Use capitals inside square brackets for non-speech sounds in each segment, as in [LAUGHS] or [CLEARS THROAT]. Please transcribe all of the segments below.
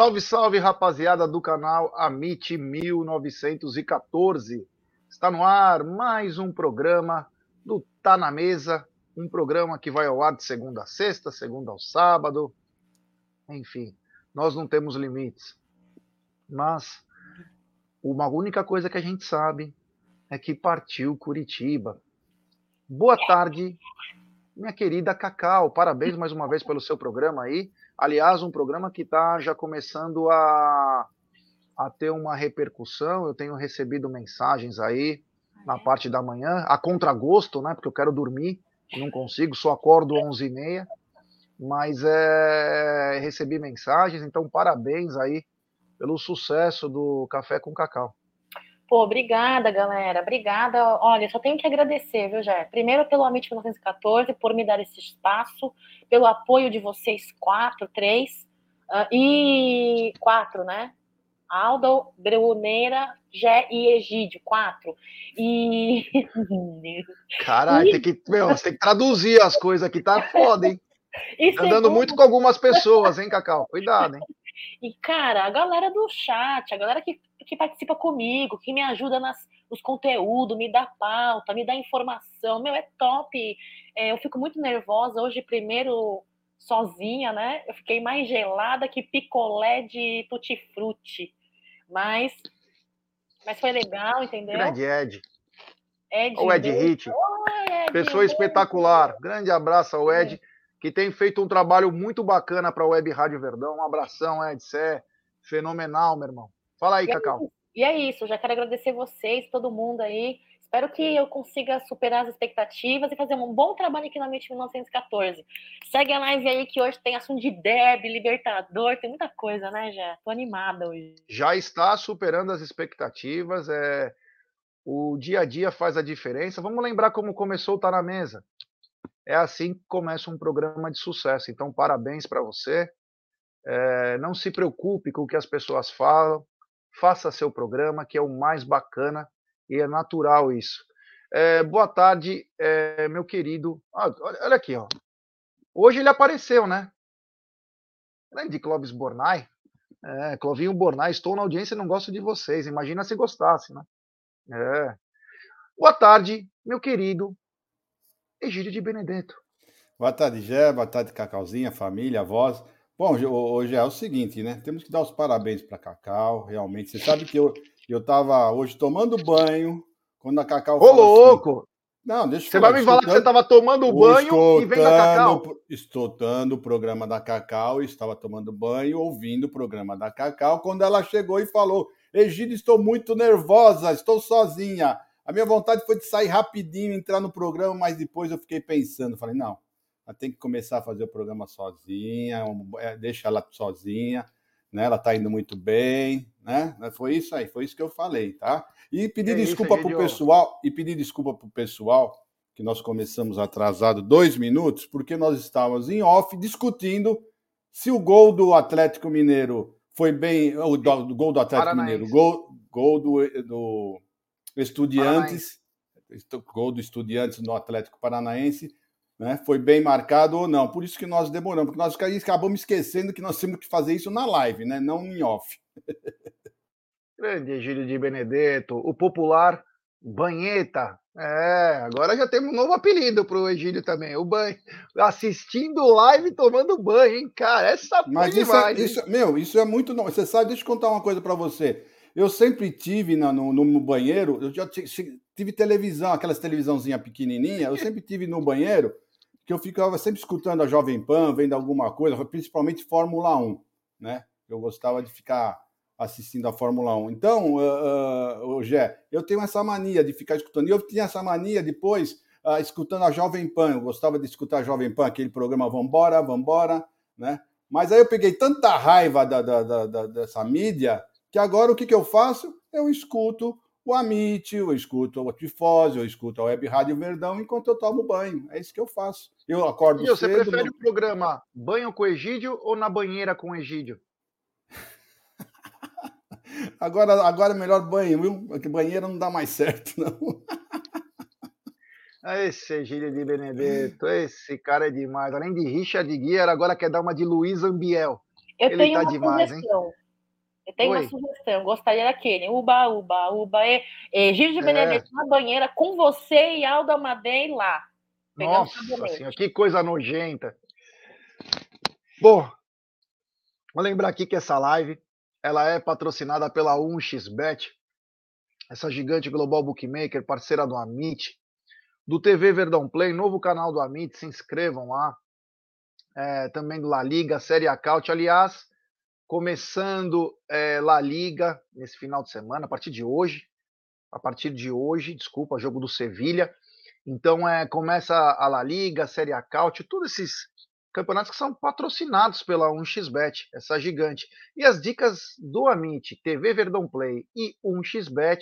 Salve, salve, rapaziada do canal Amit 1914. Está no ar mais um programa do Tá na Mesa, um programa que vai ao ar de segunda a sexta, segunda ao sábado. Enfim, nós não temos limites. Mas uma única coisa que a gente sabe é que partiu Curitiba. Boa tarde, minha querida Cacau. Parabéns mais uma vez pelo seu programa aí. Aliás, um programa que está já começando a, a ter uma repercussão. Eu tenho recebido mensagens aí na parte da manhã, a contragosto, né? Porque eu quero dormir, não consigo, só acordo às 11h30. Mas é, recebi mensagens, então parabéns aí pelo sucesso do Café com Cacau. Pô, obrigada, galera. Obrigada. Olha, só tenho que agradecer, viu, Jé? Primeiro pelo Amit 1914, por me dar esse espaço, pelo apoio de vocês quatro, três, uh, e quatro, né? Aldo, Bruneira, Jé e Egídio, quatro. E. Caralho, [LAUGHS] e... tem que, meu, você tem que traduzir as coisas aqui, tá foda, hein? E Andando segundo... muito com algumas pessoas, hein, Cacau? Cuidado, hein? E, cara, a galera do chat, a galera que, que participa comigo, que me ajuda nas, nos conteúdos, me dá pauta, me dá informação, meu, é top. É, eu fico muito nervosa. Hoje, primeiro, sozinha, né? Eu fiquei mais gelada que picolé de tutti-frutti. Mas, mas foi legal, entendeu? Grande Ed. Ed o Ed Hit. Pessoa espetacular. Grande abraço ao Ed. É que tem feito um trabalho muito bacana para a Web Rádio Verdão. Um abração, Ed, você é fenomenal, meu irmão. Fala aí, e é Cacau. É e é isso, já quero agradecer vocês, todo mundo aí. Espero que eu consiga superar as expectativas e fazer um bom trabalho aqui na Mente 1914. Segue a live aí que hoje tem assunto de Deb, Libertador, tem muita coisa, né, já? Tô animada hoje. Já está superando as expectativas, é... o dia a dia faz a diferença. Vamos lembrar como começou o Tá na Mesa. É assim que começa um programa de sucesso. Então, parabéns para você. É, não se preocupe com o que as pessoas falam. Faça seu programa, que é o mais bacana e é natural isso. É, boa tarde, é, meu querido. Ah, olha aqui, ó. Hoje ele apareceu, né? Grande Clóvis Bornai. É, Clovinho Bornai, estou na audiência e não gosto de vocês. Imagina se gostasse, né? É. Boa tarde, meu querido Egídio de Benedetto. Boa tarde, Gé. Boa tarde, Cacauzinha, família, voz. Bom, hoje é o seguinte, né? Temos que dar os parabéns para Cacau, realmente. Você sabe que eu eu tava hoje tomando banho quando a Cacau Ô, louco! Assim, não, deixa eu Você vai me falar que você estava tomando banho e vem da Cacau? Escutando o programa da Cacau, estava tomando banho, ouvindo o programa da Cacau, quando ela chegou e falou: Egídio, estou muito nervosa, estou sozinha. A minha vontade foi de sair rapidinho, entrar no programa, mas depois eu fiquei pensando, falei, não, ela tem que começar a fazer o programa sozinha, é, deixa ela sozinha, né? Ela tá indo muito bem, né? Foi isso aí, foi isso que eu falei, tá? E pedir é desculpa para o pessoal, e pedir desculpa para o pessoal que nós começamos atrasado dois minutos, porque nós estávamos em off discutindo se o gol do Atlético Mineiro foi bem, o, do, gol do Atlético Paranaense. Mineiro, gol, gol do, do Estudiantes, gol do Estudiantes no Atlético Paranaense, né? Foi bem marcado ou não. Por isso que nós demoramos, porque nós acabamos esquecendo que nós temos que fazer isso na live, né? Não em off. [LAUGHS] Grande Egílio de Benedetto, o popular Banheta. É, agora já temos um novo apelido para o Egílio também, o banho. Assistindo live tomando banho, hein, cara? Essa Mas isso, é, isso, meu, isso é muito. Você sabe, deixa eu contar uma coisa para você. Eu sempre tive na, no, no, banheiro, eu já tive televisão, aquelas televisãozinha pequenininha, eu [LAUGHS] sempre tive no banheiro que eu ficava sempre escutando a Jovem Pan, vendo alguma coisa, principalmente Fórmula 1, né? Eu gostava de ficar assistindo a Fórmula 1. Então, uh, uh, Gé, eu tenho essa mania de ficar escutando. E eu tinha essa mania depois, uh, escutando a Jovem Pan. Eu gostava de escutar a Jovem Pan, aquele programa Vambora, Vambora, né? Mas aí eu peguei tanta raiva da, da, da, dessa mídia que agora o que, que eu faço? Eu escuto o Amit, eu escuto o Tifose, eu escuto a Web Rádio Verdão enquanto eu tomo banho. É isso que eu faço. Eu acordo e cedo... você prefere o programa Banho com Egídio ou na banheira com Egídio? [LAUGHS] agora, agora é melhor banho, viu? Porque banheira não dá mais certo, não. [LAUGHS] Esse Egídio de Benedetto, esse cara é demais. Além de Richard Guiar, agora quer dar uma de Luiz Ambiel. Eu ele tenho tá uma demais, sugestão. Hein? Eu tenho Oi. uma sugestão. Gostaria daquele. Uba, uba, uba. E, e Gil de é. Benedetto na banheira com você e Alda Amadei lá. Nossa senhora, que coisa nojenta. Bom, vou lembrar aqui que essa live ela é patrocinada pela 1xBet, essa gigante global bookmaker, parceira do Amit, do TV Verdão Play, novo canal do Amit, se inscrevam lá. É, também do La Liga, Série A Caute. Aliás, começando é, La Liga nesse final de semana, a partir de hoje. A partir de hoje, desculpa, jogo do Sevilha. Então, é, começa a La Liga, a Série A Caute, todos esses campeonatos que são patrocinados pela 1xBet, essa gigante. E as dicas do Amit, TV Verdão Play e 1xBet.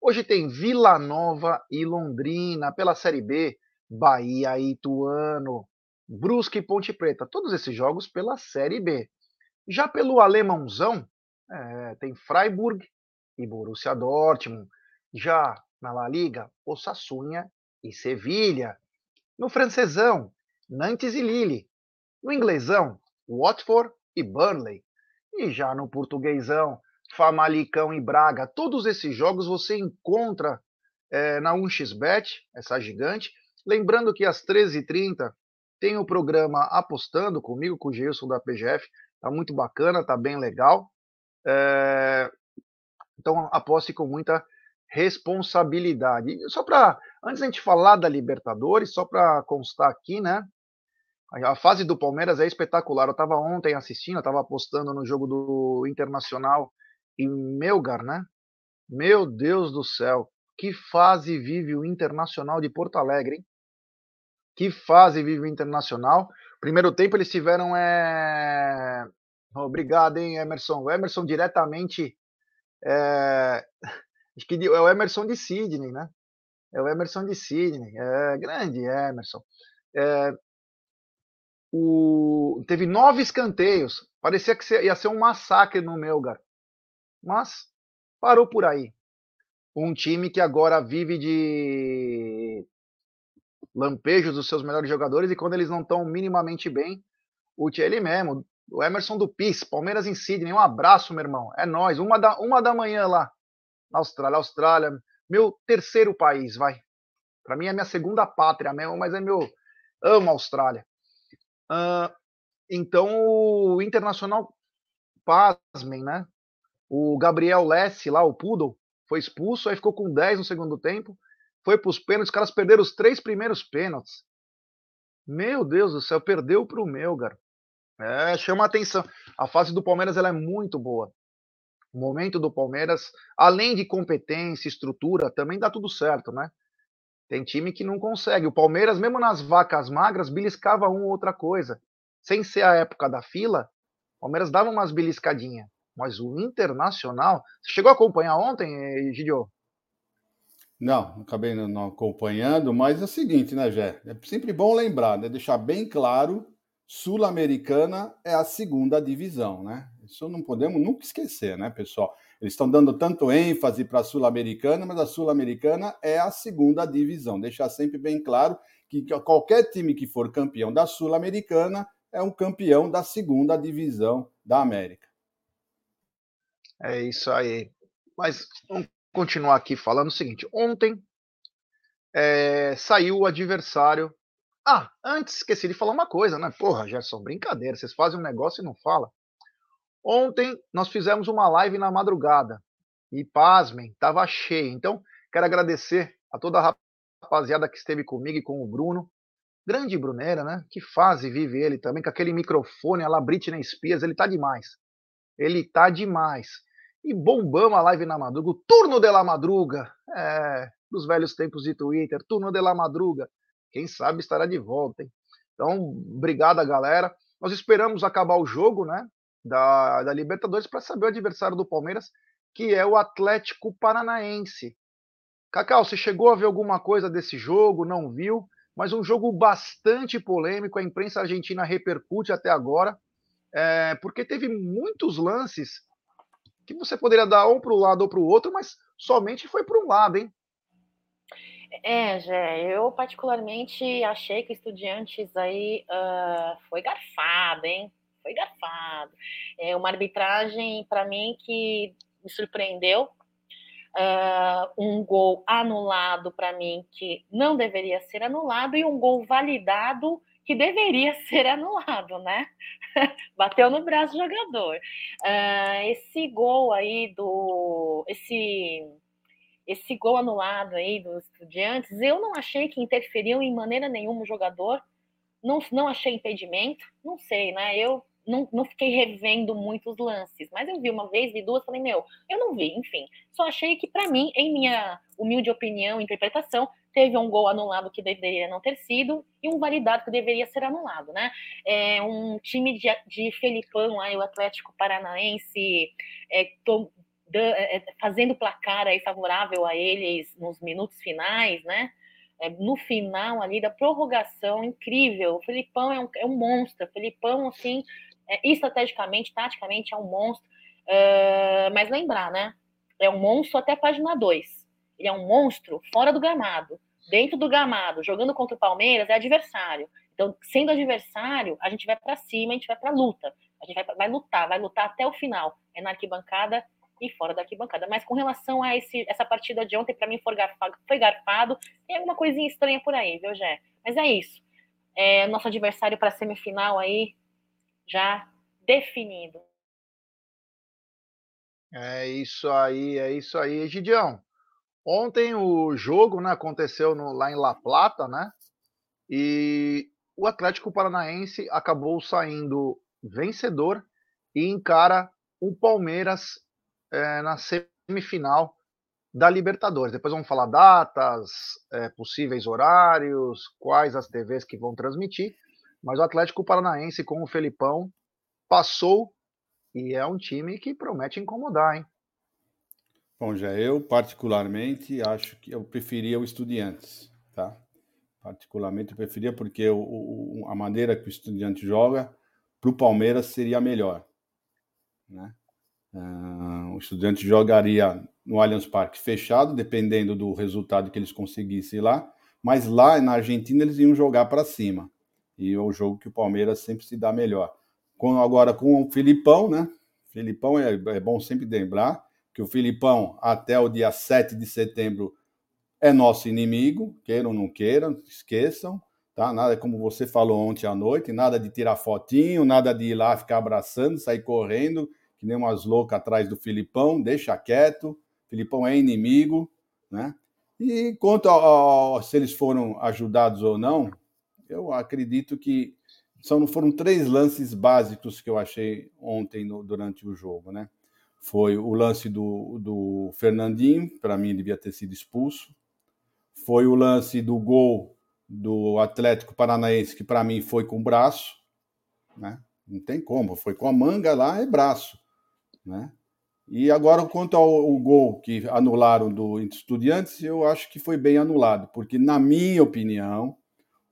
Hoje tem Vila Nova e Londrina pela Série B, Bahia e Ituano, Brusque e Ponte Preta. Todos esses jogos pela Série B. Já pelo alemãozão, é, tem Freiburg e Borussia Dortmund. Já na La Liga, Osasuna e Sevilha. No francesão, Nantes e Lille. No inglesão, Watford e Burnley. E já no portuguesão, Famalicão e Braga. Todos esses jogos você encontra é, na 1xBet, essa gigante. Lembrando que às 13h30 tem o programa Apostando comigo, com o Gilson da PGF. Tá muito bacana, tá bem legal. É... Então aposte com muita responsabilidade. Só para, antes da gente falar da Libertadores, só para constar aqui, né? A fase do Palmeiras é espetacular. Eu estava ontem assistindo, eu estava apostando no jogo do Internacional em Melgar, né? Meu Deus do céu, que fase vive o Internacional de Porto Alegre, hein? Que fase vive o Internacional. Primeiro tempo eles tiveram é... Obrigado, hein, Emerson. O Emerson diretamente é... [LAUGHS] Acho que é o Emerson de Sidney, né? É o Emerson de Sidney. É grande Emerson. É, o, teve nove escanteios. Parecia que ia ser um massacre no Melgar. Mas parou por aí. Um time que agora vive de lampejos dos seus melhores jogadores e quando eles não estão minimamente bem, o ele mesmo, o Emerson do PIS, Palmeiras em Sydney, um abraço, meu irmão. É nós, uma da, uma da manhã lá na Austrália. Austrália, meu terceiro país, vai. Para mim é minha segunda pátria mesmo, mas é meu. Amo a Austrália. Uh, então o Internacional, pasmem, né? O Gabriel Lessi lá, o Poodle, foi expulso, aí ficou com 10 no segundo tempo, foi para os pênaltis, os caras perderam os três primeiros pênaltis. Meu Deus do céu, perdeu para o Melgar. É, chama atenção. A fase do Palmeiras ela é muito boa. O momento do Palmeiras, além de competência, estrutura, também dá tudo certo, né? Tem time que não consegue. O Palmeiras, mesmo nas vacas magras, beliscava uma ou outra coisa. Sem ser a época da fila, o Palmeiras dava umas beliscadinhas. Mas o Internacional. Você chegou a acompanhar ontem, Gidio? Não, acabei não acompanhando, mas é o seguinte, né, Jé? É sempre bom lembrar, né? Deixar bem claro: Sul-Americana é a segunda divisão, né? Isso não podemos nunca esquecer, né, pessoal? Eles estão dando tanto ênfase para a Sul-Americana, mas a Sul-Americana é a segunda divisão. Deixar sempre bem claro que qualquer time que for campeão da Sul-Americana é um campeão da segunda divisão da América. É isso aí. Mas vamos continuar aqui falando o seguinte: ontem é, saiu o adversário. Ah, antes esqueci de falar uma coisa, né? Porra, Gerson, brincadeira. Vocês fazem um negócio e não falam. Ontem nós fizemos uma live na madrugada e pasmem, estava cheio. Então, quero agradecer a toda a rapaziada que esteve comigo e com o Bruno. Grande Bruneira, né? Que fase vive ele também, com aquele microfone, a lá Britney Spears, ele tá demais. Ele tá demais. E bombamos a live na madruga, o turno de la madruga, é, dos velhos tempos de Twitter, turno de la madruga. Quem sabe estará de volta, hein? Então, obrigado, galera. Nós esperamos acabar o jogo, né? da, da Libertadores para saber o adversário do Palmeiras, que é o Atlético Paranaense. Cacau, você chegou a ver alguma coisa desse jogo? Não viu? Mas um jogo bastante polêmico, a imprensa argentina repercute até agora, é, porque teve muitos lances que você poderia dar um para o lado ou para o outro, mas somente foi para um lado, hein? É, Jé, eu particularmente achei que Estudiantes aí uh, foi garfado, hein? foi garfado. É uma arbitragem, para mim, que me surpreendeu. Uh, um gol anulado para mim que não deveria ser anulado e um gol validado que deveria [LAUGHS] ser anulado, né? Bateu no braço do jogador. Uh, esse gol aí do. Esse, esse gol anulado aí dos estudiantes, eu não achei que interferiu em maneira nenhuma o jogador. Não, não achei impedimento, não sei, né? Eu não, não fiquei revendo muitos lances, mas eu vi uma vez, vi duas, falei, meu, eu não vi, enfim. Só achei que, para mim, em minha humilde opinião, interpretação, teve um gol anulado que deveria não ter sido e um validado que deveria ser anulado, né? É, um time de, de Felipão, aí, o Atlético Paranaense, é, tô, é, é, fazendo placar aí favorável a eles nos minutos finais, né? É, no final ali da prorrogação, incrível. O Felipão é um, é um monstro. O Felipão, assim, é, estrategicamente, taticamente, é um monstro. Uh, mas lembrar, né? É um monstro até página 2. Ele é um monstro fora do gramado. Dentro do gramado, jogando contra o Palmeiras, é adversário. Então, sendo adversário, a gente vai para cima, a gente vai para luta. A gente vai, vai, lutar, vai lutar até o final. É na arquibancada e fora da arquibancada. Mas com relação a esse, essa partida de ontem, para mim foi garfado, foi garfado. Tem alguma coisinha estranha por aí, viu, Gé? Mas é isso. É, nosso adversário para semifinal aí já definido. É isso aí, é isso aí, Egidião. Ontem o jogo né, aconteceu no, lá em La Plata, né? E o Atlético Paranaense acabou saindo vencedor e encara o Palmeiras é, na semifinal da Libertadores. Depois vamos falar datas, é, possíveis horários, quais as TVs que vão transmitir. Mas o Atlético Paranaense com o Felipão passou e é um time que promete incomodar, hein? Bom, já eu particularmente acho que eu preferia o Estudiantes, tá? Particularmente eu preferia porque o, o, a maneira que o Estudiante joga para o Palmeiras seria melhor, né? Uh, o Estudiante jogaria no Allianz Parque fechado, dependendo do resultado que eles conseguissem lá, mas lá na Argentina eles iam jogar para cima e é o jogo que o Palmeiras sempre se dá melhor. Com, agora com o Filipão, né? Filipão é, é bom sempre lembrar que o Filipão, até o dia 7 de setembro, é nosso inimigo, queiram ou não queiram, esqueçam, tá? Nada como você falou ontem à noite, nada de tirar fotinho, nada de ir lá ficar abraçando, sair correndo, que nem umas loucas atrás do Filipão, deixa quieto, Filipão é inimigo, né? E quanto a, a, se eles foram ajudados ou não, eu acredito que são, foram três lances básicos que eu achei ontem no, durante o jogo, né? Foi o lance do, do Fernandinho, para mim devia ter sido expulso. Foi o lance do gol do Atlético Paranaense, que para mim foi com o braço, né? Não tem como, foi com a manga lá, é braço, né? E agora, quanto ao, ao gol que anularam do Estudiantes, eu acho que foi bem anulado, porque, na minha opinião,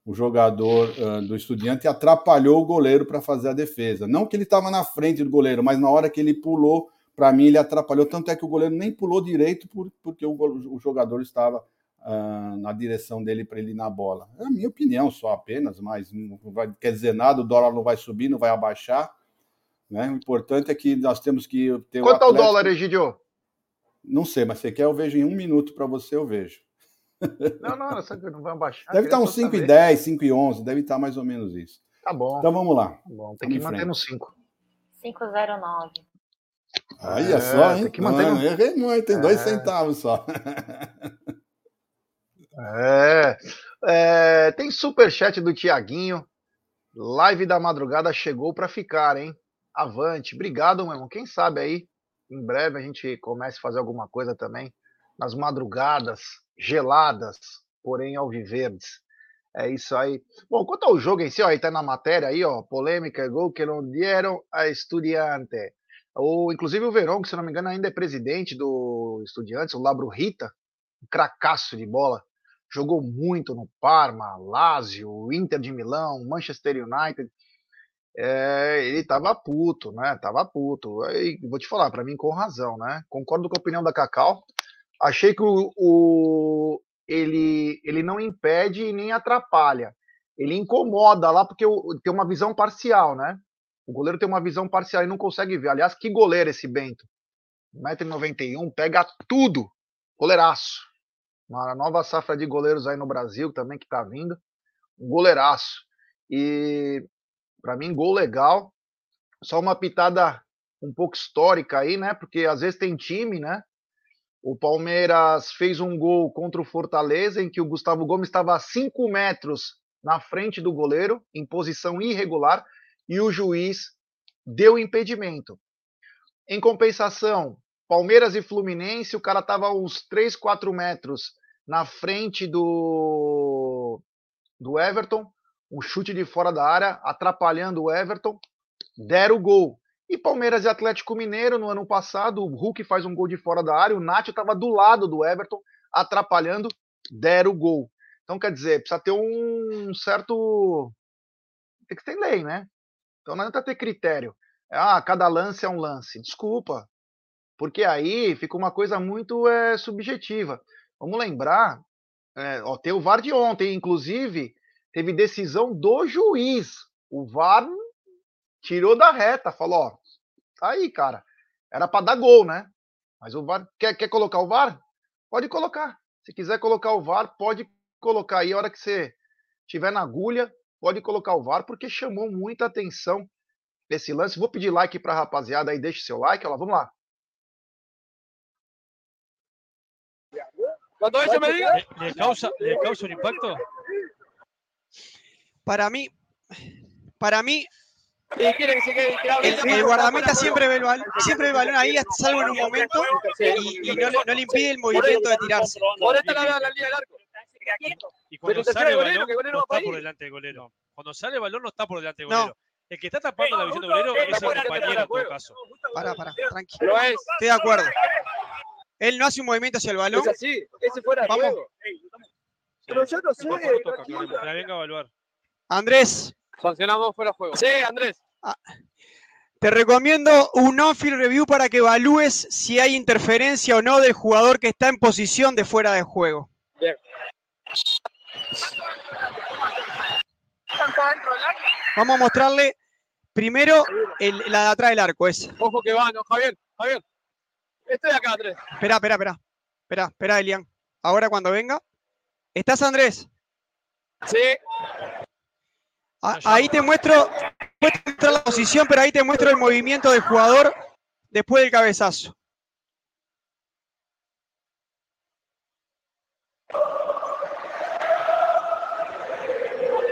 o jogador uh, do Estudiante atrapalhou o goleiro para fazer a defesa. Não que ele estava na frente do goleiro, mas na hora que ele pulou, para mim ele atrapalhou. Tanto é que o goleiro nem pulou direito por, porque o, o, jogador estava uh, na direção dele para ele ir na bola. É a minha opinião só apenas, mas não vai, quer dizer nada, o dólar não vai subir, não vai abaixar. Né? O importante é que nós temos que ter. Quanto é o dólar, Egidio? Não sei, mas você quer, eu vejo em um minuto para você, eu vejo. Não, não, essa não vai baixar. Deve estar uns 5 e 10, 5 e 11, deve estar mais ou menos isso. Tá bom. Então vamos lá. Tá bom, tem que manter no 5. 509. Aí é só, hein? Tem que manter no... Errei muito, tem é. dois centavos só. é, é, tem superchat do Tiaguinho. Live da madrugada chegou para ficar, hein? Avante. Obrigado, meu irmão. Quem sabe aí, em breve a gente comece a fazer alguma coisa também nas madrugadas geladas, porém alviverdes. É isso aí. Bom, quanto ao jogo em si, ó, aí tá na matéria aí, ó, polêmica, gol que não deram a Estudiante. O, inclusive o Verón, que se não me engano ainda é presidente do Estudiantes, o Labro Rita, um cracaço de bola, jogou muito no Parma, Lazio, Inter de Milão, Manchester United. É, ele tava puto, né? Tava puto. Vou te falar, para mim com razão, né? Concordo com a opinião da Cacau. Achei que o, o, ele, ele não impede nem atrapalha. Ele incomoda lá porque tem uma visão parcial, né? O goleiro tem uma visão parcial e não consegue ver. Aliás, que goleiro esse Bento? 1,91m, pega tudo. Goleiraço. Uma nova safra de goleiros aí no Brasil também que tá vindo. Um goleiraço. E para mim, gol legal. Só uma pitada um pouco histórica aí, né? Porque às vezes tem time, né? O Palmeiras fez um gol contra o Fortaleza em que o Gustavo Gomes estava a 5 metros na frente do goleiro, em posição irregular, e o juiz deu impedimento. Em compensação, Palmeiras e Fluminense, o cara estava uns 3, 4 metros na frente do, do Everton, um chute de fora da área, atrapalhando o Everton, deram o gol. E Palmeiras e Atlético Mineiro, no ano passado, o Hulk faz um gol de fora da área, o Nath estava do lado do Everton, atrapalhando, deram o gol. Então, quer dizer, precisa ter um certo. Tem que ter lei, né? Então não adianta ter critério. Ah, cada lance é um lance. Desculpa. Porque aí fica uma coisa muito é, subjetiva. Vamos lembrar, é, ó, tem o VAR de ontem, inclusive, teve decisão do juiz. O VAR tirou da reta, falou, ó, tá aí, cara. Era para dar gol, né? Mas o VAR quer, quer colocar o VAR? Pode colocar. Se quiser colocar o VAR, pode colocar aí a hora que você tiver na agulha, pode colocar o VAR, porque chamou muita atenção esse lance. Vou pedir like para a rapaziada aí, deixe seu like. Olha lá, vamos lá. ¿Le, le causa, ¿Le causa un impacto? Para mí, para mí, Y quiere que se quede tirado. el, el guardameta siempre ve, el balón, siempre ve el balón ahí, salvo en un momento, y, y no, le, no le impide el movimiento de tirarse. Por esta la, la línea del arco. Y cuando sale el golero, balón, no está por delante del golero. Cuando sale el balón no está por delante del golero. El que está tapando la visión del golero es el compañero en todo caso. Pará, pará, tranqui. Estoy de acuerdo. Él no hace un movimiento hacia el balón. Es así. Ese fuera Vamos. Pero yo no sé. La venga a evaluar. Andrés, Sancionamos fuera de juego. Sí, Andrés. te recomiendo un on-field review para que evalúes si hay interferencia o no del jugador que está en posición de fuera de juego. Vamos a mostrarle primero el- la de atrás del arco. Es. Ojo que va, no, Javier. Javier. Estoy acá, Andrés. Espera, espera, espera. Espera, espera, Elian. Ahora cuando venga. ¿Estás, Andrés? Sí. Ahí te muestro, puedes mostrar la posición, pero ahí te muestro el movimiento del jugador después del cabezazo.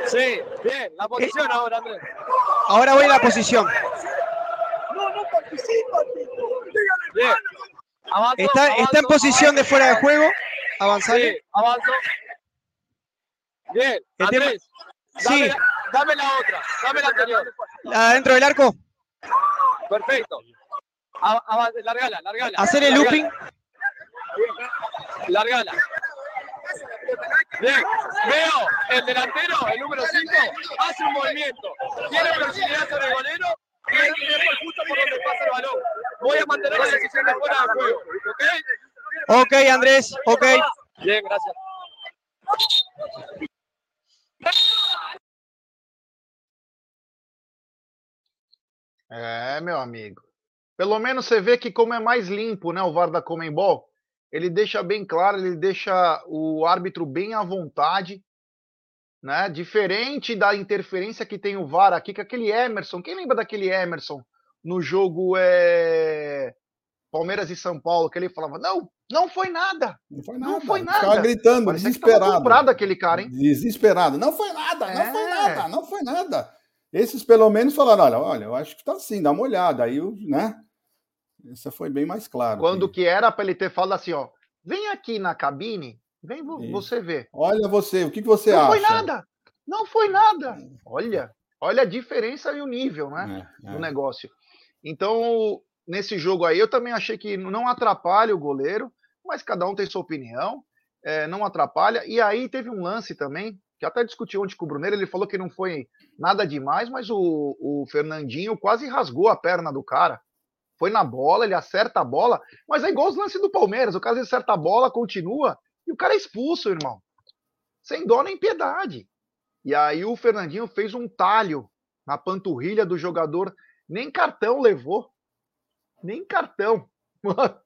Sí. Bien. La posición ahora, Andrés. Ahora voy a la posición. Bien. Avanzo, Está, está en avanzo, posición de fuera de juego. Avanzale. Sí, avanzo. Bien, El tema- Andrés. Dame, Sí, la, dame la otra, dame la anterior. la dentro del arco. Perfecto. A- largala, largala. Hacer el largala, looping. Largala. Bien, veo el delantero, el número 5, hace un movimiento. Tiene velocidad sobre el golero y el tiempo justo por donde pasa el balón. Voy a mantener la decisión de fuera de juego. ¿Ok? Ok, Andrés. Ok. Bien, gracias. É, meu amigo. Pelo menos você vê que como é mais limpo, né, o VAR da Comembol, ele deixa bem claro, ele deixa o árbitro bem à vontade, né? Diferente da interferência que tem o VAR aqui, que aquele Emerson, quem lembra daquele Emerson no jogo é... Palmeiras e São Paulo, que ele falava: "Não, não foi nada". Não foi Não nada. foi Ficava nada. gritando, Parecia que tava desesperado. comprado aquele cara, hein? Desesperado. Não foi nada, não foi É. nada, não foi nada. Esses pelo menos falaram: olha, olha, eu acho que tá assim, dá uma olhada. Aí, né? Essa foi bem mais claro. Quando que- que era para ele ter falado assim, ó: "Vem aqui na cabine, vem Isso. você ver". Olha você, o que, que você não acha? foi nada. Não foi nada. Olha, olha a diferença e o nível, né, É, do é. negócio. Então, nesse jogo aí, eu também achei que não atrapalha o goleiro, mas cada um tem sua opinião, é, não atrapalha. E aí teve um lance também, que até discutiu ontem com o Bruneiro, ele falou que não foi nada demais, mas o, o Fernandinho quase rasgou a perna do cara. Foi na bola, ele acerta a bola, mas é igual os lances do Palmeiras, o cara acerta a bola, continua, e o cara é expulso, irmão. Sem dó nem piedade. E aí o Fernandinho fez um talho na panturrilha do jogador Nem cartão levou. Nem cartão. [LAUGHS]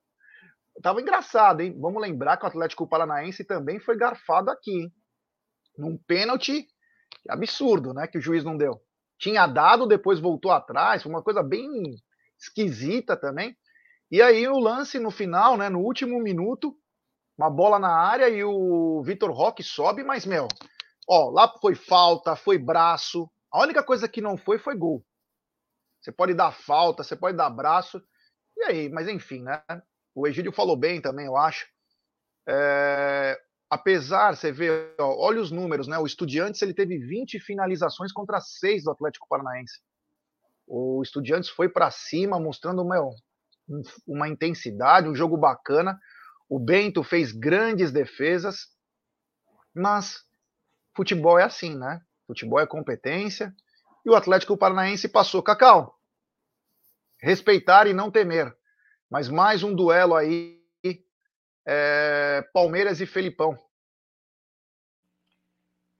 Tava engraçado, hein? Vamos lembrar que o Atlético Paranaense também foi garfado aqui, hein? Num pênalti absurdo, né? Que o juiz não deu. Tinha dado, depois voltou atrás, foi uma coisa bem esquisita também. E aí o lance no final, né? No último minuto, uma bola na área e o Vitor Roque sobe, mas, meu, ó, lá foi falta, foi braço. A única coisa que não foi foi gol. Você pode dar falta, você pode dar braço. E aí, mas enfim, né? O Egídio falou bem também, eu acho. É, apesar, você vê, ó, olha os números, né? O Estudiantes ele teve 20 finalizações contra 6 do Atlético Paranaense. O Estudiantes foi para cima, mostrando meu, uma intensidade, um jogo bacana. O Bento fez grandes defesas, mas futebol é assim, né? Futebol é competência. E o Atlético Paranaense passou. Cacau, respeitar e não temer. Mas mais um duelo aí, é, Palmeiras e Felipão.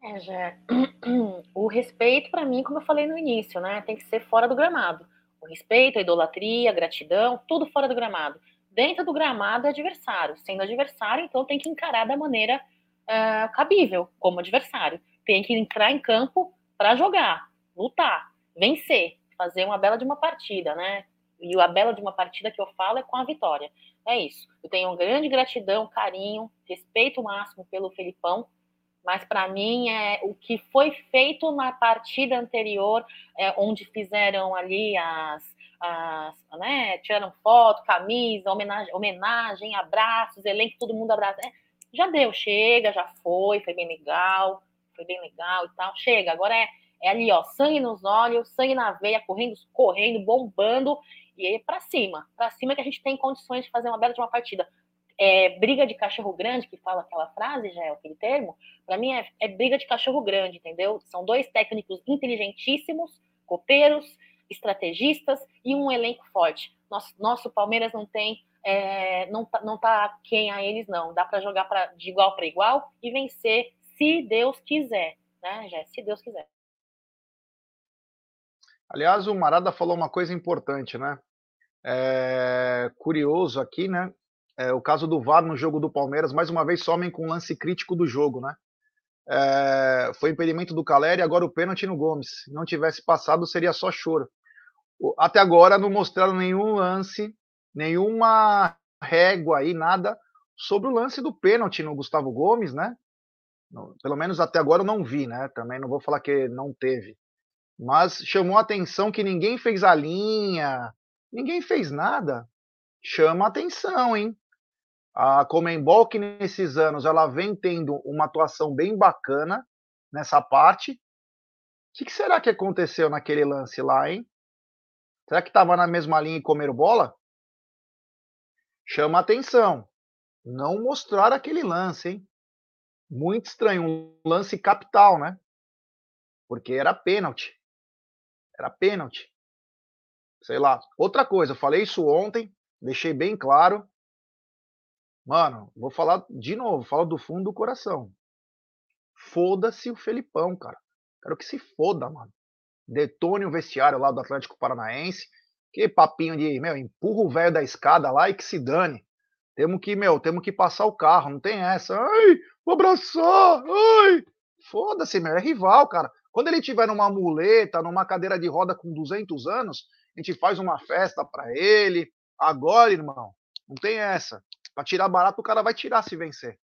É, já. [CLEARS THROAT] O respeito, para mim, como eu falei no início, né? Tem que ser fora do gramado. O respeito, a idolatria, a gratidão, tudo fora do gramado. Dentro do gramado é adversário. Sendo adversário, então tem que encarar da maneira uh, cabível, como adversário. Tem que entrar em campo para jogar, lutar, vencer, fazer uma bela de uma partida, né? E a bela de uma partida que eu falo é com a vitória. É isso. Eu tenho grande gratidão, carinho, respeito máximo pelo Felipão, mas para mim é o que foi feito na partida anterior, é, onde fizeram ali as, as né, tiraram foto, camisa, homenagem, homenagem abraços, elenco, todo mundo abraça. É, já deu, chega, já foi, foi bem legal, foi bem legal e tal. Chega, agora é, é ali, ó, sangue nos olhos, sangue na veia, correndo, correndo, bombando e aí para cima, para cima que a gente tem condições de fazer uma bela de uma partida. É, briga de cachorro grande, que fala aquela frase, já é aquele termo, para mim é, é, briga de cachorro grande, entendeu? São dois técnicos inteligentíssimos, copeiros, estrategistas e um elenco forte. Nosso, nosso Palmeiras não tem, é, não, tá, não tá quem a eles, não. Dá para jogar pra, de igual para igual e vencer, se Deus quiser, né, já Se Deus quiser. Aliás, o Marada falou uma coisa importante, né? É, curioso aqui, né? É, o caso do VAR no jogo do Palmeiras, mais uma vez somem com um lance crítico do jogo, né? É, foi impedimento do Caleri, agora o pênalti no Gomes. Se não tivesse passado, seria só choro. Até agora não mostraram nenhum lance, nenhuma régua aí, nada sobre o lance do pênalti no Gustavo Gomes, né? Pelo menos até agora eu não vi, né? Também não vou falar que não teve. Mas chamou a atenção que ninguém fez a linha, Ninguém fez nada. Chama atenção, hein? A Comembol, que nesses anos ela vem tendo uma atuação bem bacana nessa parte. O que, que será que aconteceu naquele lance lá, hein? Será que estava na mesma linha e comer bola? Chama atenção. Não mostrar aquele lance, hein? Muito estranho. Um lance capital, né? Porque era pênalti. Era pênalti sei lá. Outra coisa, falei isso ontem, deixei bem claro. Mano, vou falar de novo, falo do fundo do coração. Foda-se o Felipão, cara. Quero que se foda, mano. Detone o vestiário lá do Atlético Paranaense. Que papinho de, meu, empurra o velho da escada lá e que se dane. Temos que, meu, temos que passar o carro, não tem essa. Ai, vou abraçar, ai. Foda-se, meu, é rival, cara. Quando ele tiver numa muleta, numa cadeira de roda com 200 anos, a gente faz uma festa para ele. Agora, irmão, não tem essa. Para tirar barato, o cara vai tirar se vencer.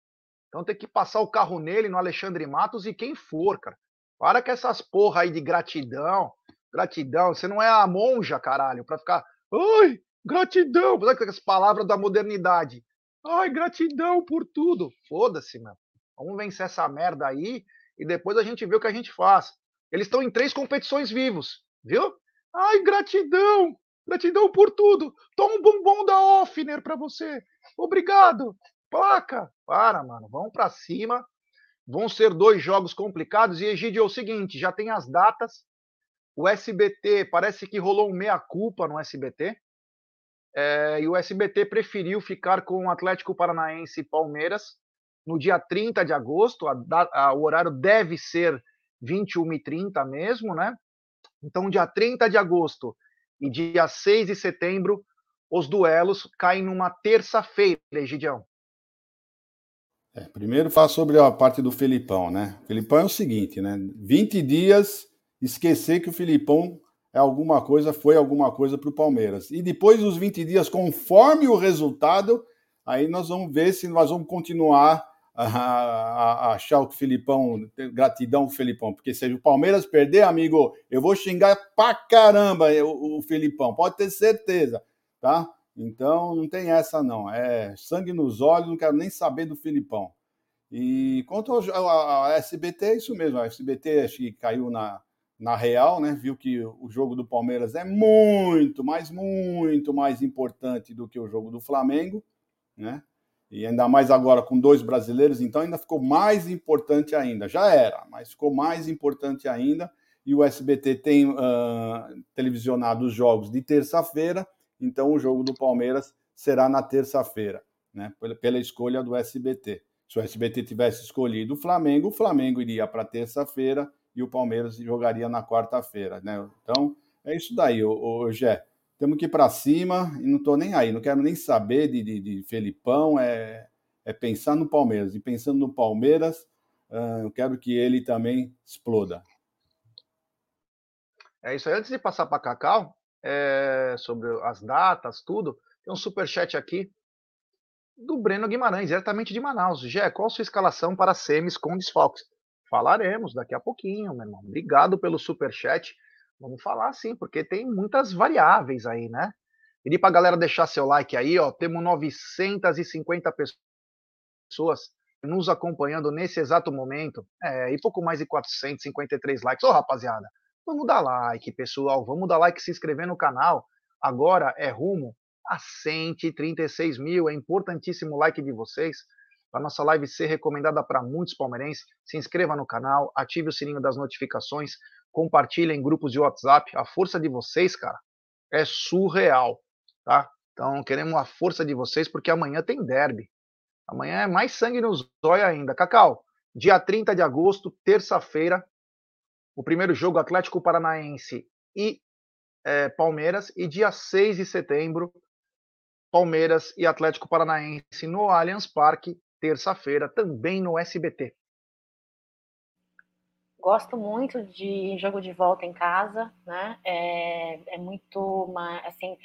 Então tem que passar o carro nele, no Alexandre Matos e quem for, cara. Para com essas porra aí de gratidão. Gratidão. Você não é a monja, caralho, para ficar. Ai, gratidão. As palavras da modernidade? Ai, gratidão por tudo. Foda-se, mano. Vamos vencer essa merda aí e depois a gente vê o que a gente faz. Eles estão em três competições vivos, viu? Ai, gratidão! Gratidão por tudo! Toma um bombom da Offner para você! Obrigado! Placa! Para, mano, vamos para cima. Vão ser dois jogos complicados. E Egidio, é o seguinte: já tem as datas. O SBT, parece que rolou um meia-culpa no SBT. É, e o SBT preferiu ficar com o Atlético Paranaense e Palmeiras no dia 30 de agosto. A, a, o horário deve ser 21h30 mesmo, né? Então, dia 30 de agosto E dia 6 de setembro, os duelos caem numa terça-feira, Egidião. É, primeiro falar sobre a parte do Felipão, né? O Felipão é o seguinte, né? 20 dias esquecer que o Filipão é alguma coisa, foi alguma coisa para o Palmeiras. E depois dos 20 dias, conforme o resultado, aí nós vamos ver se nós vamos continuar a, a, a achar o Filipão, gratidão pro Filipão, porque se o Palmeiras perder, amigo, eu vou xingar pra caramba o, o Filipão, pode ter certeza, tá? Então não tem essa não, é sangue nos olhos, não quero nem saber do Filipão. E quanto ao, a, SBT, é isso mesmo, a SBT acho que caiu na, na real, né? Viu que o jogo do Palmeiras é muito, mas muito mais importante do que o jogo do Flamengo, né? E ainda mais agora com dois brasileiros, então ainda ficou mais importante ainda. Já era, mas ficou mais importante ainda. E o SBT tem uh, televisionado os jogos de terça-feira, então o jogo do Palmeiras será na terça-feira, né? Pela, pela escolha do SBT. Se o SBT tivesse escolhido o Flamengo, o Flamengo iria para terça-feira e o Palmeiras jogaria na quarta-feira, né? Então é isso daí, o, o Gé temos que ir para cima e não estou nem aí, não quero nem saber de, de, de Felipão, é, é pensar no Palmeiras. E pensando no Palmeiras, uh, eu quero que ele também exploda. É isso aí. Antes de passar para Cacau, é, sobre as datas, tudo, tem um super chat aqui do Breno Guimarães, diretamente de Manaus. Gé, qual a sua escalação para semis com desfalques? Falaremos daqui a pouquinho, meu irmão. Obrigado pelo super chat. Vamos falar sim, porque tem muitas variáveis aí, né? Pedir para a galera deixar seu like aí, ó. Temos 950 pessoas nos acompanhando nesse exato momento. É, e pouco mais de 453 likes. Ô, rapaziada, vamos dar like, pessoal. Vamos dar like se inscrever no canal. Agora é rumo a 136 mil. É importantíssimo o like de vocês para nossa live ser recomendada para muitos palmeirenses. Se inscreva no canal, ative o sininho das notificações compartilha em grupos de WhatsApp. A força de vocês, cara, é surreal, tá? Então, queremos a força de vocês porque amanhã tem derby. Amanhã é mais sangue nos olhos ainda. Cacau, dia 30 de agosto, terça-feira, o primeiro jogo Atlético Paranaense e é, Palmeiras. E dia 6 de setembro, Palmeiras e Atlético Paranaense no Allianz Parque, terça-feira, também no SBT. Gosto muito de jogo de volta em casa, né? É, é muito, assim,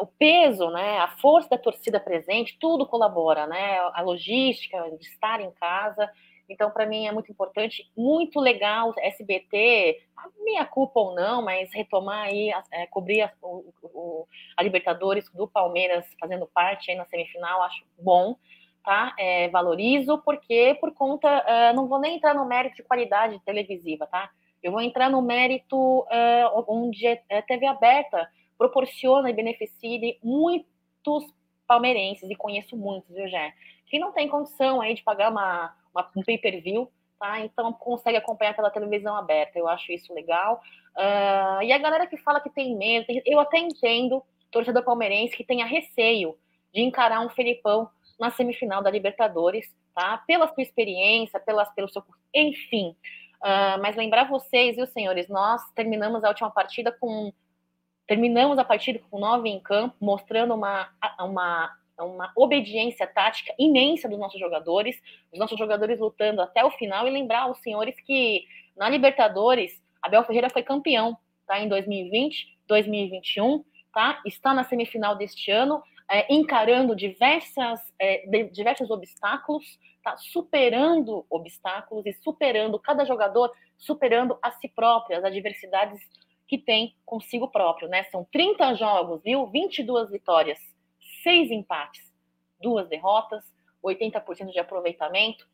o peso, né? A força da torcida presente, tudo colabora, né? A logística de estar em casa. Então, para mim é muito importante, muito legal SBT, minha culpa ou não, mas retomar aí, é, cobrir a, o, o, a Libertadores do Palmeiras fazendo parte aí na semifinal, acho bom tá? É, valorizo porque por conta, uh, não vou nem entrar no mérito de qualidade televisiva, tá? Eu vou entrar no mérito uh, onde a é, TV aberta proporciona e beneficia muitos palmeirenses, e conheço muitos, viu, Jé? Que não tem condição aí de pagar uma, uma um pay-per-view, tá? Então consegue acompanhar pela televisão aberta. Eu acho isso legal. Uh, e a galera que fala que tem medo, eu até entendo, torcedor palmeirense, que tenha receio de encarar um Felipão na semifinal da Libertadores, tá? Pela sua experiência, pelas, pelo seu enfim. Uh, mas lembrar vocês, viu, senhores, nós terminamos a última partida com terminamos a partida com nove em campo, mostrando uma, uma, uma obediência tática imensa dos nossos jogadores, os nossos jogadores lutando até o final, e lembrar aos senhores que na Libertadores, Abel Ferreira foi campeão, tá? Em 2020, 2021, tá? Está na semifinal deste ano, é, encarando diversas, é, de, diversos obstáculos, tá? superando obstáculos e superando cada jogador, superando a si próprio, as adversidades que tem consigo próprio, né? São 30 jogos, viu? 22 vitórias, 6 empates, duas derrotas, 80% de aproveitamento.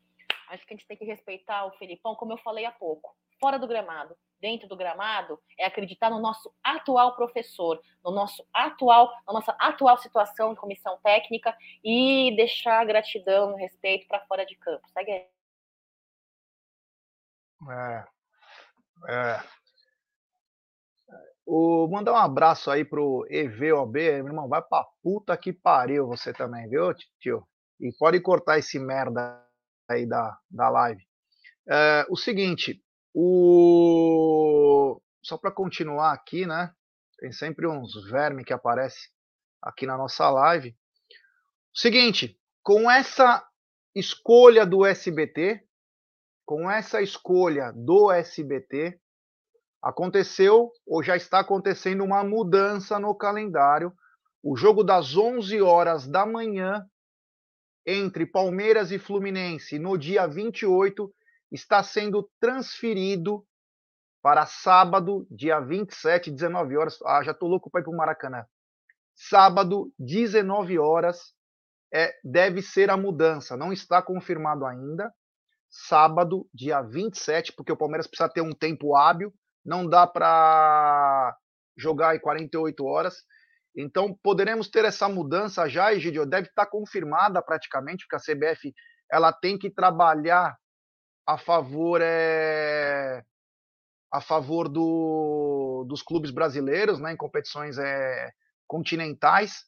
Acho que a gente tem que respeitar o Felipão, como eu falei há pouco, fora do gramado dentro do gramado é acreditar no nosso atual professor, no nosso atual, na nossa atual situação de comissão técnica e deixar gratidão e respeito para fora de campo. Segue aí. É, é. O, mandar um abraço aí pro EVOB, meu irmão, vai pra puta que pariu você também, viu, tio? E pode cortar esse merda aí da, da live. É, o seguinte, o... Só para continuar aqui, né? Tem sempre uns vermes que aparecem aqui na nossa live. Seguinte, com essa escolha do SBT, com essa escolha do SBT, aconteceu ou já está acontecendo uma mudança no calendário. O jogo das 11 horas da manhã entre Palmeiras e Fluminense no dia 28 está sendo transferido para sábado, dia 27, 19 horas. Ah, já tô louco para ir para o Maracanã. Sábado, 19 horas, é, deve ser a mudança. Não está confirmado ainda. Sábado, dia 27, porque o Palmeiras precisa ter um tempo hábil. Não dá para jogar em 48 horas. Então, poderemos ter essa mudança já, Egidio, deve estar confirmada praticamente, porque a CBF ela tem que trabalhar a favor é, a favor do, dos clubes brasileiros, né, em competições é, continentais.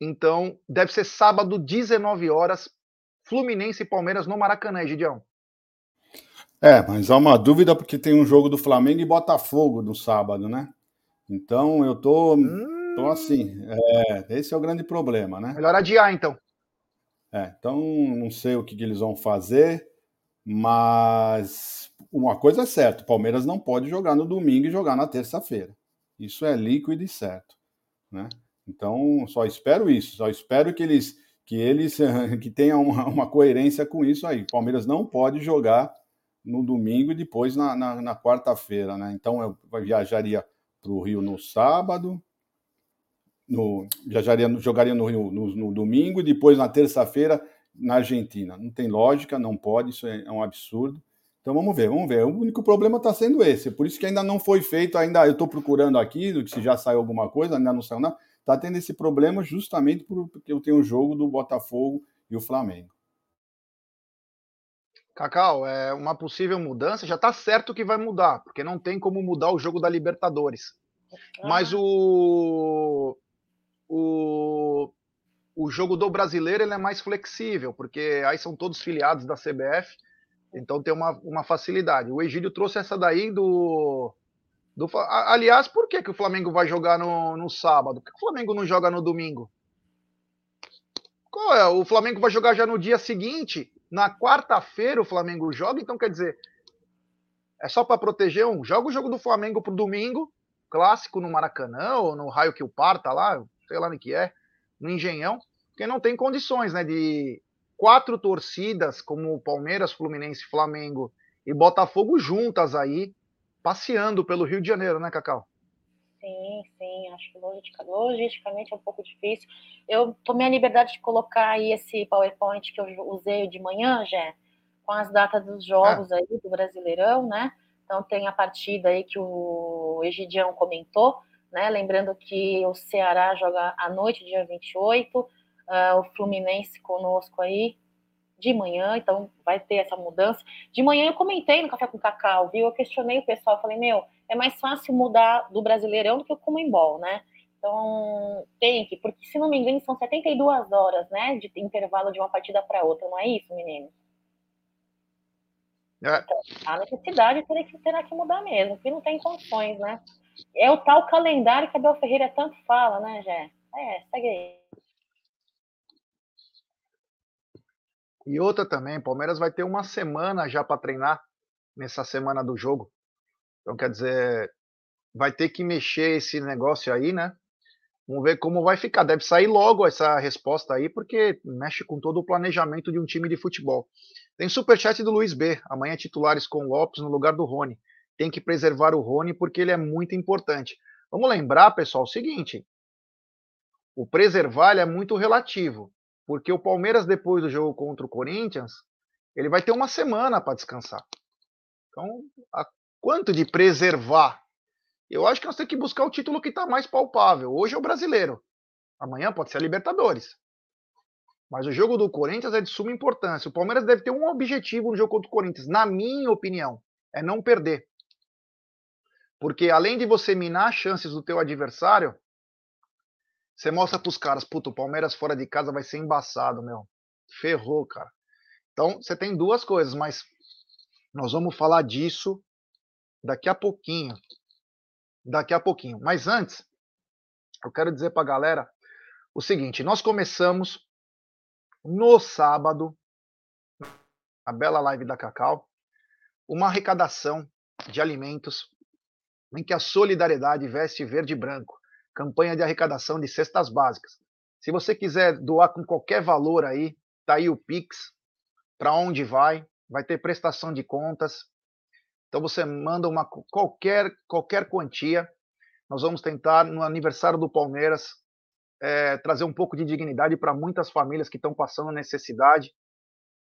Então, deve ser sábado, 19 horas, Fluminense e Palmeiras no Maracanã, Gideão. É, mas há uma dúvida porque tem um jogo do Flamengo e Botafogo no sábado, né? Então eu tô, hum... tô assim. É, esse é o grande problema, né? Melhor adiar, então. É, então não sei o que, que eles vão fazer, mas uma coisa é certa: o Palmeiras não pode jogar no domingo e jogar na terça-feira. Isso é líquido e certo, né? Então, só espero isso, só espero que eles que eles [LAUGHS] que tenham uma, uma coerência com isso aí. O Palmeiras não pode jogar no domingo e depois na, na, na quarta-feira, né? Então eu viajaria para o Rio no sábado, no, viajaria, jogaria no Rio no, no domingo e depois na terça-feira na Argentina. Não tem lógica, não pode, isso é, é um absurdo. Então vamos ver, vamos ver. O único problema está sendo esse, por isso que ainda não foi feito, ainda eu estou procurando aqui, se já saiu alguma coisa, ainda não saiu nada está tendo esse problema justamente porque eu tenho o jogo do Botafogo e o Flamengo. Cacau, é uma possível mudança, já está certo que vai mudar, porque não tem como mudar o jogo da Libertadores. Mas o, o, o jogo do brasileiro ele é mais flexível, porque aí são todos filiados da CBF, então tem uma, uma facilidade. O Egídio trouxe essa daí do, do, aliás, por que, que o Flamengo vai jogar no, no sábado? Por que o Flamengo não joga no domingo? É? O Flamengo vai jogar já no dia seguinte. Na quarta-feira o Flamengo joga, então quer dizer, é só para proteger um. Joga o jogo do Flamengo pro domingo, clássico no Maracanã ou no raio que o parta lá, sei lá no que é, no Engenhão, porque não tem condições, né, de quatro torcidas como Palmeiras, Fluminense, Flamengo e Botafogo juntas aí passeando pelo Rio de Janeiro, né, Cacau? Sim, sim, acho que logisticamente é um pouco difícil. Eu tomei a liberdade de colocar aí esse PowerPoint que eu usei de manhã, já, com as datas dos jogos ah. aí do Brasileirão, né? Então tem a partida aí que o Egidião comentou, né? Lembrando que o Ceará joga à noite, dia 28, uh, ah, o Fluminense conosco aí, de manhã, então vai ter essa mudança. De manhã eu comentei no Café com Cacau, viu? Eu questionei o pessoal, falei, meu, é mais fácil mudar do Brasileirão do que o Comembol, né? Então, tem que, porque se não me engano, são 72 horas, né, de intervalo de uma partida para outra, não é isso, menino? É. Então, a necessidade terá que, terá que mudar mesmo, porque não tem condições, né? É o tal calendário que a Bel Ferreira tanto fala, né, Jé? É, segue aí. E outra também, Palmeiras vai ter uma semana já para treinar nessa semana do jogo. Então, quer dizer, vai ter que mexer esse negócio aí, né? Vamos ver como vai ficar. Deve sair logo essa resposta aí, porque mexe com todo o planejamento de um time de futebol. Tem superchat do Luiz B. Amanhã titulares com Lopes no lugar do Rony. Tem que preservar o Rony porque ele é muito importante. Vamos lembrar, pessoal, o seguinte: o preservar é muito relativo. Porque o Palmeiras, depois do jogo contra o Corinthians, ele vai ter uma semana para descansar. Então, quanto de preservar? Eu acho que nós temos que buscar o título que está mais palpável. Hoje é o brasileiro. Amanhã pode ser a Libertadores. Mas o jogo do Corinthians é de suma importância. O Palmeiras deve ter um objetivo no jogo contra o Corinthians, na minha opinião, é não perder. Porque além de você minar as chances do teu adversário, você mostra pros caras, puto, o Palmeiras fora de casa vai ser embaçado, meu. Ferrou, cara. Então, você tem duas coisas, mas nós vamos falar disso daqui a pouquinho. daqui a pouquinho. Mas antes, eu quero dizer para a galera o seguinte: nós começamos no sábado, a bela live da Cacau, uma arrecadação de alimentos em que a solidariedade veste verde e branco. Campanha de arrecadação de cestas básicas. Se você quiser doar com qualquer valor aí, tá aí o Pix, para onde vai, vai ter prestação de contas. Então você manda uma qualquer qualquer quantia. Nós vamos tentar no aniversário do Palmeiras é, trazer um pouco de dignidade para muitas famílias que estão passando necessidade.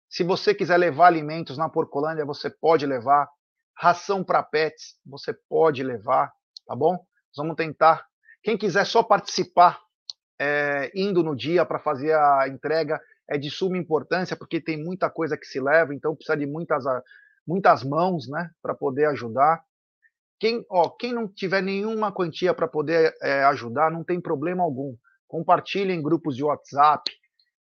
Se você quiser levar alimentos na Porcolândia, você pode levar. Ração para pets, você pode levar, tá bom? vamos tentar. Quem quiser só participar é, indo no dia para fazer a entrega, é de suma importância, porque tem muita coisa que se leva, então precisa de muitas, muitas mãos né, para poder ajudar. Quem, ó, quem não tiver nenhuma quantia para poder é, ajudar, não tem problema algum. Compartilhe em grupos de WhatsApp.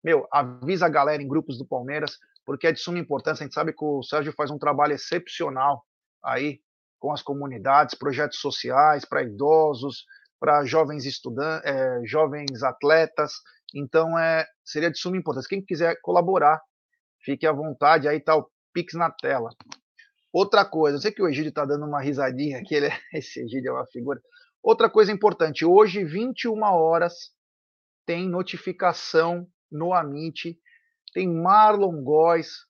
Meu, avisa a galera em grupos do Palmeiras, porque é de suma importância. A gente sabe que o Sérgio faz um trabalho excepcional aí com as comunidades, projetos sociais para idosos, para jovens estudantes, é, jovens atletas. Então é seria de suma importância. Quem quiser colaborar, fique à vontade. Aí tá o Pix na tela. Outra coisa, eu sei que o Egídio está dando uma risadinha aqui, ele, é, [LAUGHS] esse Egídio é uma figura. Outra coisa importante, hoje, 21 horas, tem notificação no Amit, tem Marlon Góes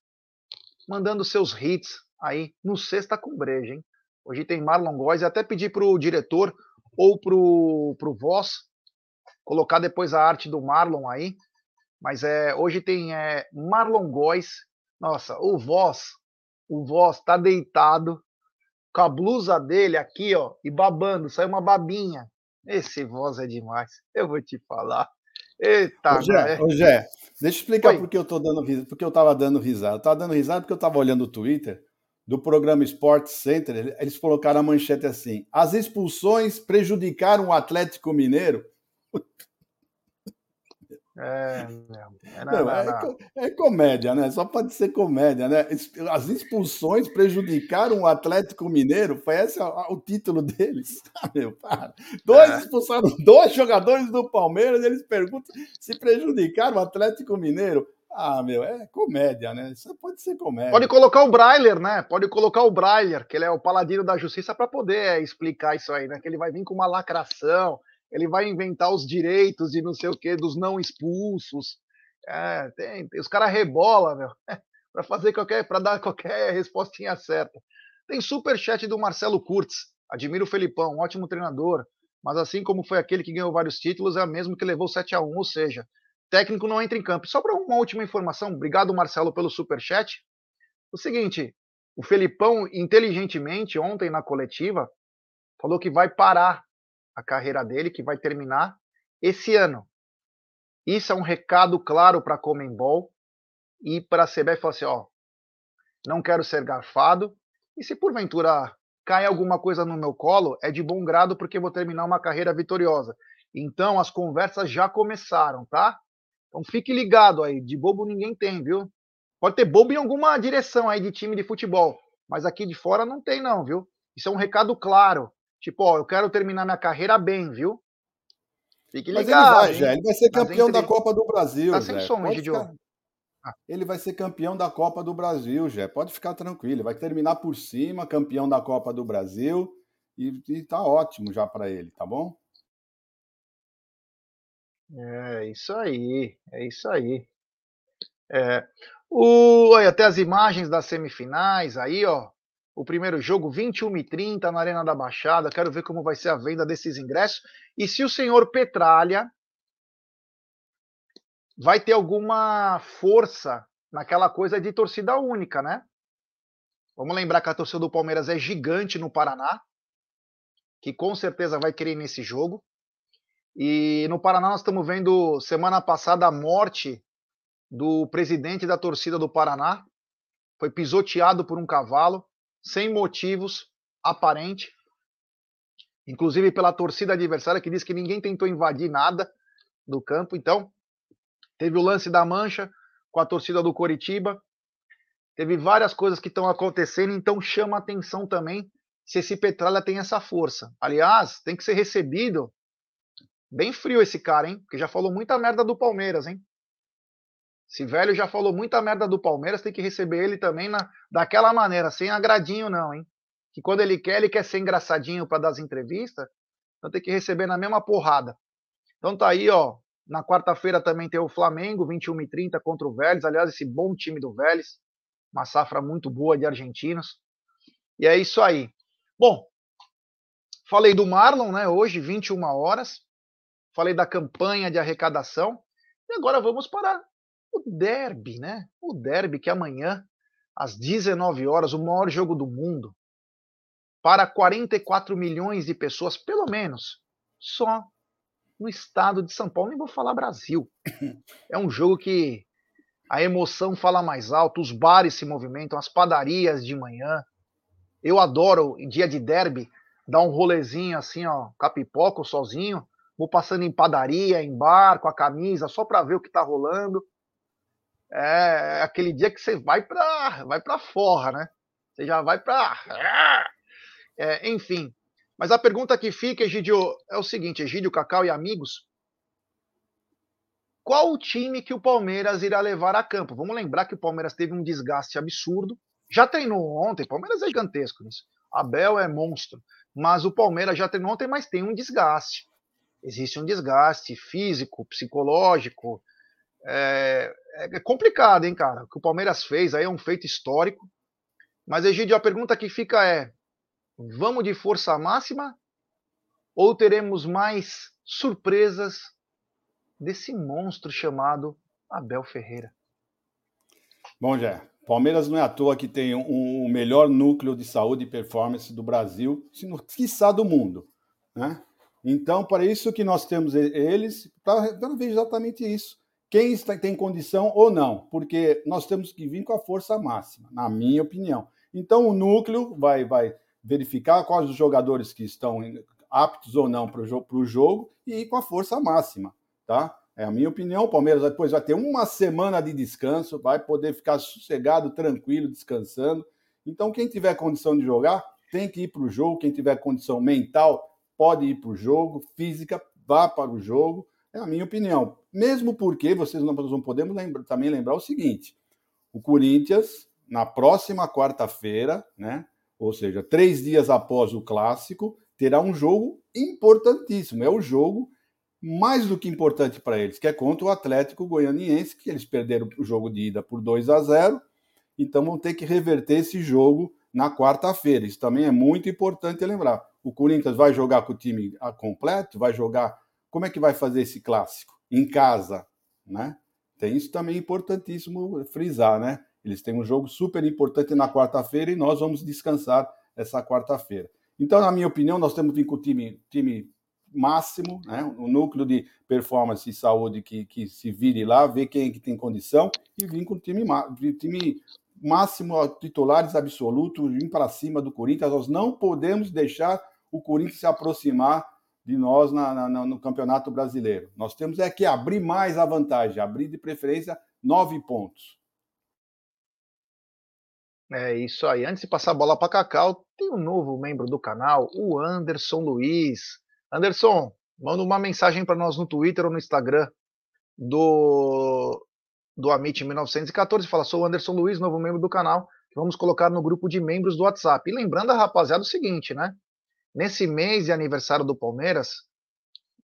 mandando seus hits aí no Sexta com Breja, hein? Hoje tem Marlon Góes, até pedi para o diretor ou para o Voz colocar depois a arte do Marlon aí, mas é, hoje tem é, Marlon Góes, nossa, o Voz, o Voz tá deitado com a blusa dele aqui, ó, e babando, saiu uma babinha. Esse Voz é demais, eu vou te falar. Eita, ô, Gé, ô, Gé, deixa eu explicar porque eu tô dando porque eu tava dando risada. Eu tava dando risada porque eu tava olhando o Twitter do programa Sport Center, eles colocaram a manchete assim: as expulsões prejudicaram o Atlético Mineiro. É, [LAUGHS] é, não, é, é, comédia, né? Só pode ser comédia, né? As expulsões prejudicaram o Atlético Mineiro, foi esse o, o título deles. Ah, [LAUGHS] meu, para. Dois é. expulsaram [LAUGHS] dois jogadores do Palmeiras, eles perguntam se prejudicaram o Atlético Mineiro. Ah, meu, é comédia, né? Isso pode ser comédia. Pode colocar o Brailer, né? Pode colocar o Brailer, que ele é o paladino da justiça, para poder explicar isso aí, né? Que ele vai vir com uma lacração, ele vai inventar os direitos de não sei o quê, dos não expulsos. É, tem, tem os caras rebola, meu, [LAUGHS] para fazer qualquer, para dar qualquer respostinha certa. Tem super chat do Marcelo Kurtz. Admiro o Felipão, um ótimo treinador, mas assim como foi aquele que ganhou vários títulos, é o mesmo que levou 7 a 1, ou seja, técnico não entra em campo. Só para uma última informação, obrigado Marcelo pelo super chat. O seguinte, o Felipão inteligentemente ontem na coletiva falou que vai parar a carreira dele, que vai terminar esse ano. Isso é um recado claro para a Comembol e para a CBF falar assim, ó, não quero ser garfado e se porventura cai alguma coisa no meu colo, é de bom grado porque vou terminar uma carreira vitoriosa. Então as conversas já começaram, tá? Então fique ligado aí, de bobo ninguém tem, viu? Pode ter bobo em alguma direção aí de time de futebol, mas aqui de fora não tem não, viu? Isso é um recado claro. Tipo, ó, eu quero terminar minha carreira bem, viu? Fique ligado. Mas ele vai, já. Ele vai ser campeão da Copa do Brasil, tá sem som, ficar... ah. Ele vai ser campeão da Copa do Brasil, Jé. Pode ficar tranquilo. Vai terminar por cima, campeão da Copa do Brasil. E, e tá ótimo já para ele, tá bom? É isso aí, é isso aí. É, o, olha, até as imagens das semifinais aí, ó. O primeiro jogo, 21 e 30 na Arena da Baixada. Quero ver como vai ser a venda desses ingressos. E se o senhor Petralha vai ter alguma força naquela coisa de torcida única, né? Vamos lembrar que a torcida do Palmeiras é gigante no Paraná, que com certeza vai querer nesse jogo. E no Paraná nós estamos vendo semana passada a morte do presidente da torcida do Paraná. Foi pisoteado por um cavalo sem motivos aparente, inclusive pela torcida adversária que diz que ninguém tentou invadir nada do campo. Então, teve o lance da mancha com a torcida do Coritiba. Teve várias coisas que estão acontecendo, então chama atenção também se esse Petralha tem essa força. Aliás, tem que ser recebido bem frio esse cara, hein? Porque já falou muita merda do Palmeiras, hein? Esse velho já falou muita merda do Palmeiras, tem que receber ele também na, daquela maneira, sem agradinho não, hein? Que quando ele quer, ele quer ser engraçadinho para dar as entrevistas, então tem que receber na mesma porrada. Então tá aí, ó. Na quarta-feira também tem o Flamengo, 21 e 30 contra o Vélez. Aliás, esse bom time do Vélez. Uma safra muito boa de argentinos. E é isso aí. Bom, falei do Marlon, né? Hoje, 21 horas. Falei da campanha de arrecadação. E agora vamos para o derby, né? O derby que amanhã, às 19 horas, o maior jogo do mundo. Para 44 milhões de pessoas, pelo menos, só no estado de São Paulo. Nem vou falar Brasil. É um jogo que a emoção fala mais alto, os bares se movimentam, as padarias de manhã. Eu adoro, em dia de derby, dar um rolezinho assim, ó, capipoco sozinho. Vou passando em padaria, em bar, com a camisa, só para ver o que tá rolando. É aquele dia que você vai para vai para forra, né? Você já vai para é, enfim. Mas a pergunta que fica, Egidio, é o seguinte, Egidio, Cacau e amigos, qual o time que o Palmeiras irá levar a campo? Vamos lembrar que o Palmeiras teve um desgaste absurdo. Já treinou ontem, o Palmeiras é gigantesco nisso. Abel é monstro. Mas o Palmeiras já treinou ontem, mas tem um desgaste. Existe um desgaste físico, psicológico. É, é complicado, hein, cara? O que o Palmeiras fez aí é um feito histórico. Mas, Egidio, a pergunta que fica é: vamos de força máxima ou teremos mais surpresas desse monstro chamado Abel Ferreira? Bom, Jé, Palmeiras não é à toa que tem o um, um melhor núcleo de saúde e performance do Brasil, se não quiçá do mundo. Né? Então, para isso que nós temos eles, para ver exatamente isso. Quem está, tem condição ou não, porque nós temos que vir com a força máxima, na minha opinião. Então, o núcleo vai, vai verificar quais os jogadores que estão aptos ou não para o jogo e ir com a força máxima tá? É a minha opinião. O Palmeiras depois vai ter uma semana de descanso, vai poder ficar sossegado, tranquilo, descansando. Então, quem tiver condição de jogar, tem que ir para o jogo. Quem tiver condição mental, pode ir para o jogo. Física, vá para o jogo. É a minha opinião. Mesmo porque vocês não, não podemos lembra, também lembrar o seguinte: o Corinthians, na próxima quarta-feira, né? Ou seja, três dias após o clássico, terá um jogo importantíssimo. É o jogo mais do que importante para eles, que é contra o Atlético Goianiense, que eles perderam o jogo de ida por 2 a 0. Então vão ter que reverter esse jogo na quarta-feira. Isso também é muito importante lembrar. O Corinthians vai jogar com o time completo, vai jogar. Como é que vai fazer esse clássico? Em casa, né? Tem isso também importantíssimo frisar, né? Eles têm um jogo super importante na quarta-feira e nós vamos descansar essa quarta-feira. Então, na minha opinião, nós temos que vir com o time, time máximo, né? o núcleo de performance e saúde que, que se vire lá, ver quem é que tem condição e vir com o time, time máximo, titulares absolutos, vir para cima do Corinthians. Nós não podemos deixar o Corinthians se aproximar de nós na, na, no Campeonato Brasileiro. Nós temos é que abrir mais a vantagem, abrir de preferência nove pontos. É isso aí. Antes de passar a bola para Cacau, tem um novo membro do canal, o Anderson Luiz. Anderson, manda uma mensagem para nós no Twitter ou no Instagram do, do Amit 1914. Fala, sou o Anderson Luiz, novo membro do canal. Vamos colocar no grupo de membros do WhatsApp. E lembrando a rapaziada o seguinte, né? Nesse mês de aniversário do Palmeiras,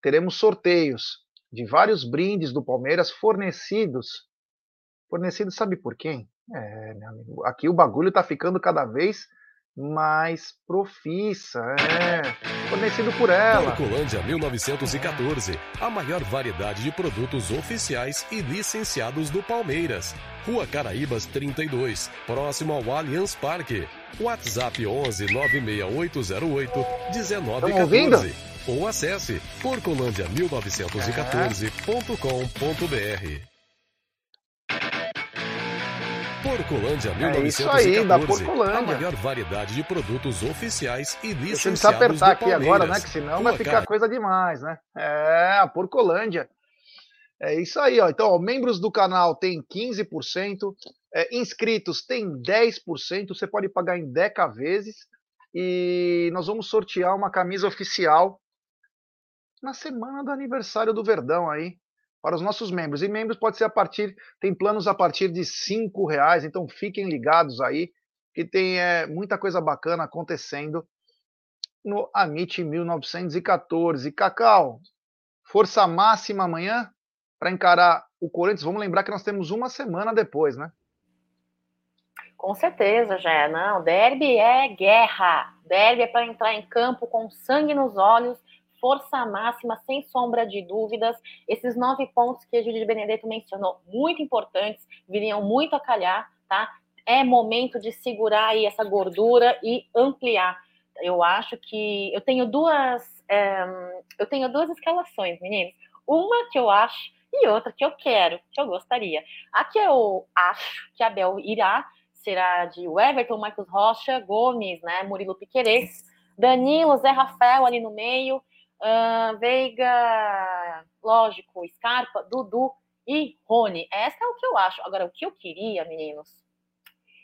teremos sorteios de vários brindes do Palmeiras fornecidos. Fornecidos, sabe por quem? É, meu amigo. Aqui o bagulho tá ficando cada vez mais profissa, é, fornecido por ela. Porcolândia 1914, a maior variedade de produtos oficiais e licenciados do Palmeiras. Rua Caraíbas 32, próximo ao Allianz Parque. WhatsApp 11 96808 1914. Ou acesse porcolândia1914.com.br. Porcolândia 1914. É isso aí, da Porcolândia. A maior variedade de produtos oficiais e licenciados Deixa eu apertar aqui agora, né? Que senão vai ficar coisa demais, né? É, a Porcolândia. É isso aí, ó. Então, ó, membros do canal tem 15%, é, inscritos tem 10%, você pode pagar em 10 vezes. E nós vamos sortear uma camisa oficial na semana do aniversário do Verdão aí, para os nossos membros. E membros pode ser a partir, tem planos a partir de cinco reais, então fiquem ligados aí, que tem é, muita coisa bacana acontecendo no Amit 1914. Cacau, força máxima amanhã para encarar o Corinthians. Vamos lembrar que nós temos uma semana depois, né? Com certeza, já não. Derby é guerra. Derby é para entrar em campo com sangue nos olhos, força máxima, sem sombra de dúvidas. Esses nove pontos que a Júlia de Benedetto mencionou, muito importantes, viriam muito a calhar, tá? É momento de segurar aí essa gordura e ampliar. Eu acho que eu tenho duas, é, eu tenho duas escalações, meninos. Uma que eu acho e outra que eu quero, que eu gostaria. A que eu acho que a Bel irá será de Everton, Marcos Rocha, Gomes, né, Murilo Piquerez, Danilo, Zé Rafael ali no meio, uh, Veiga, lógico, Scarpa, Dudu e Rony. Essa é o que eu acho. Agora, o que eu queria, meninos?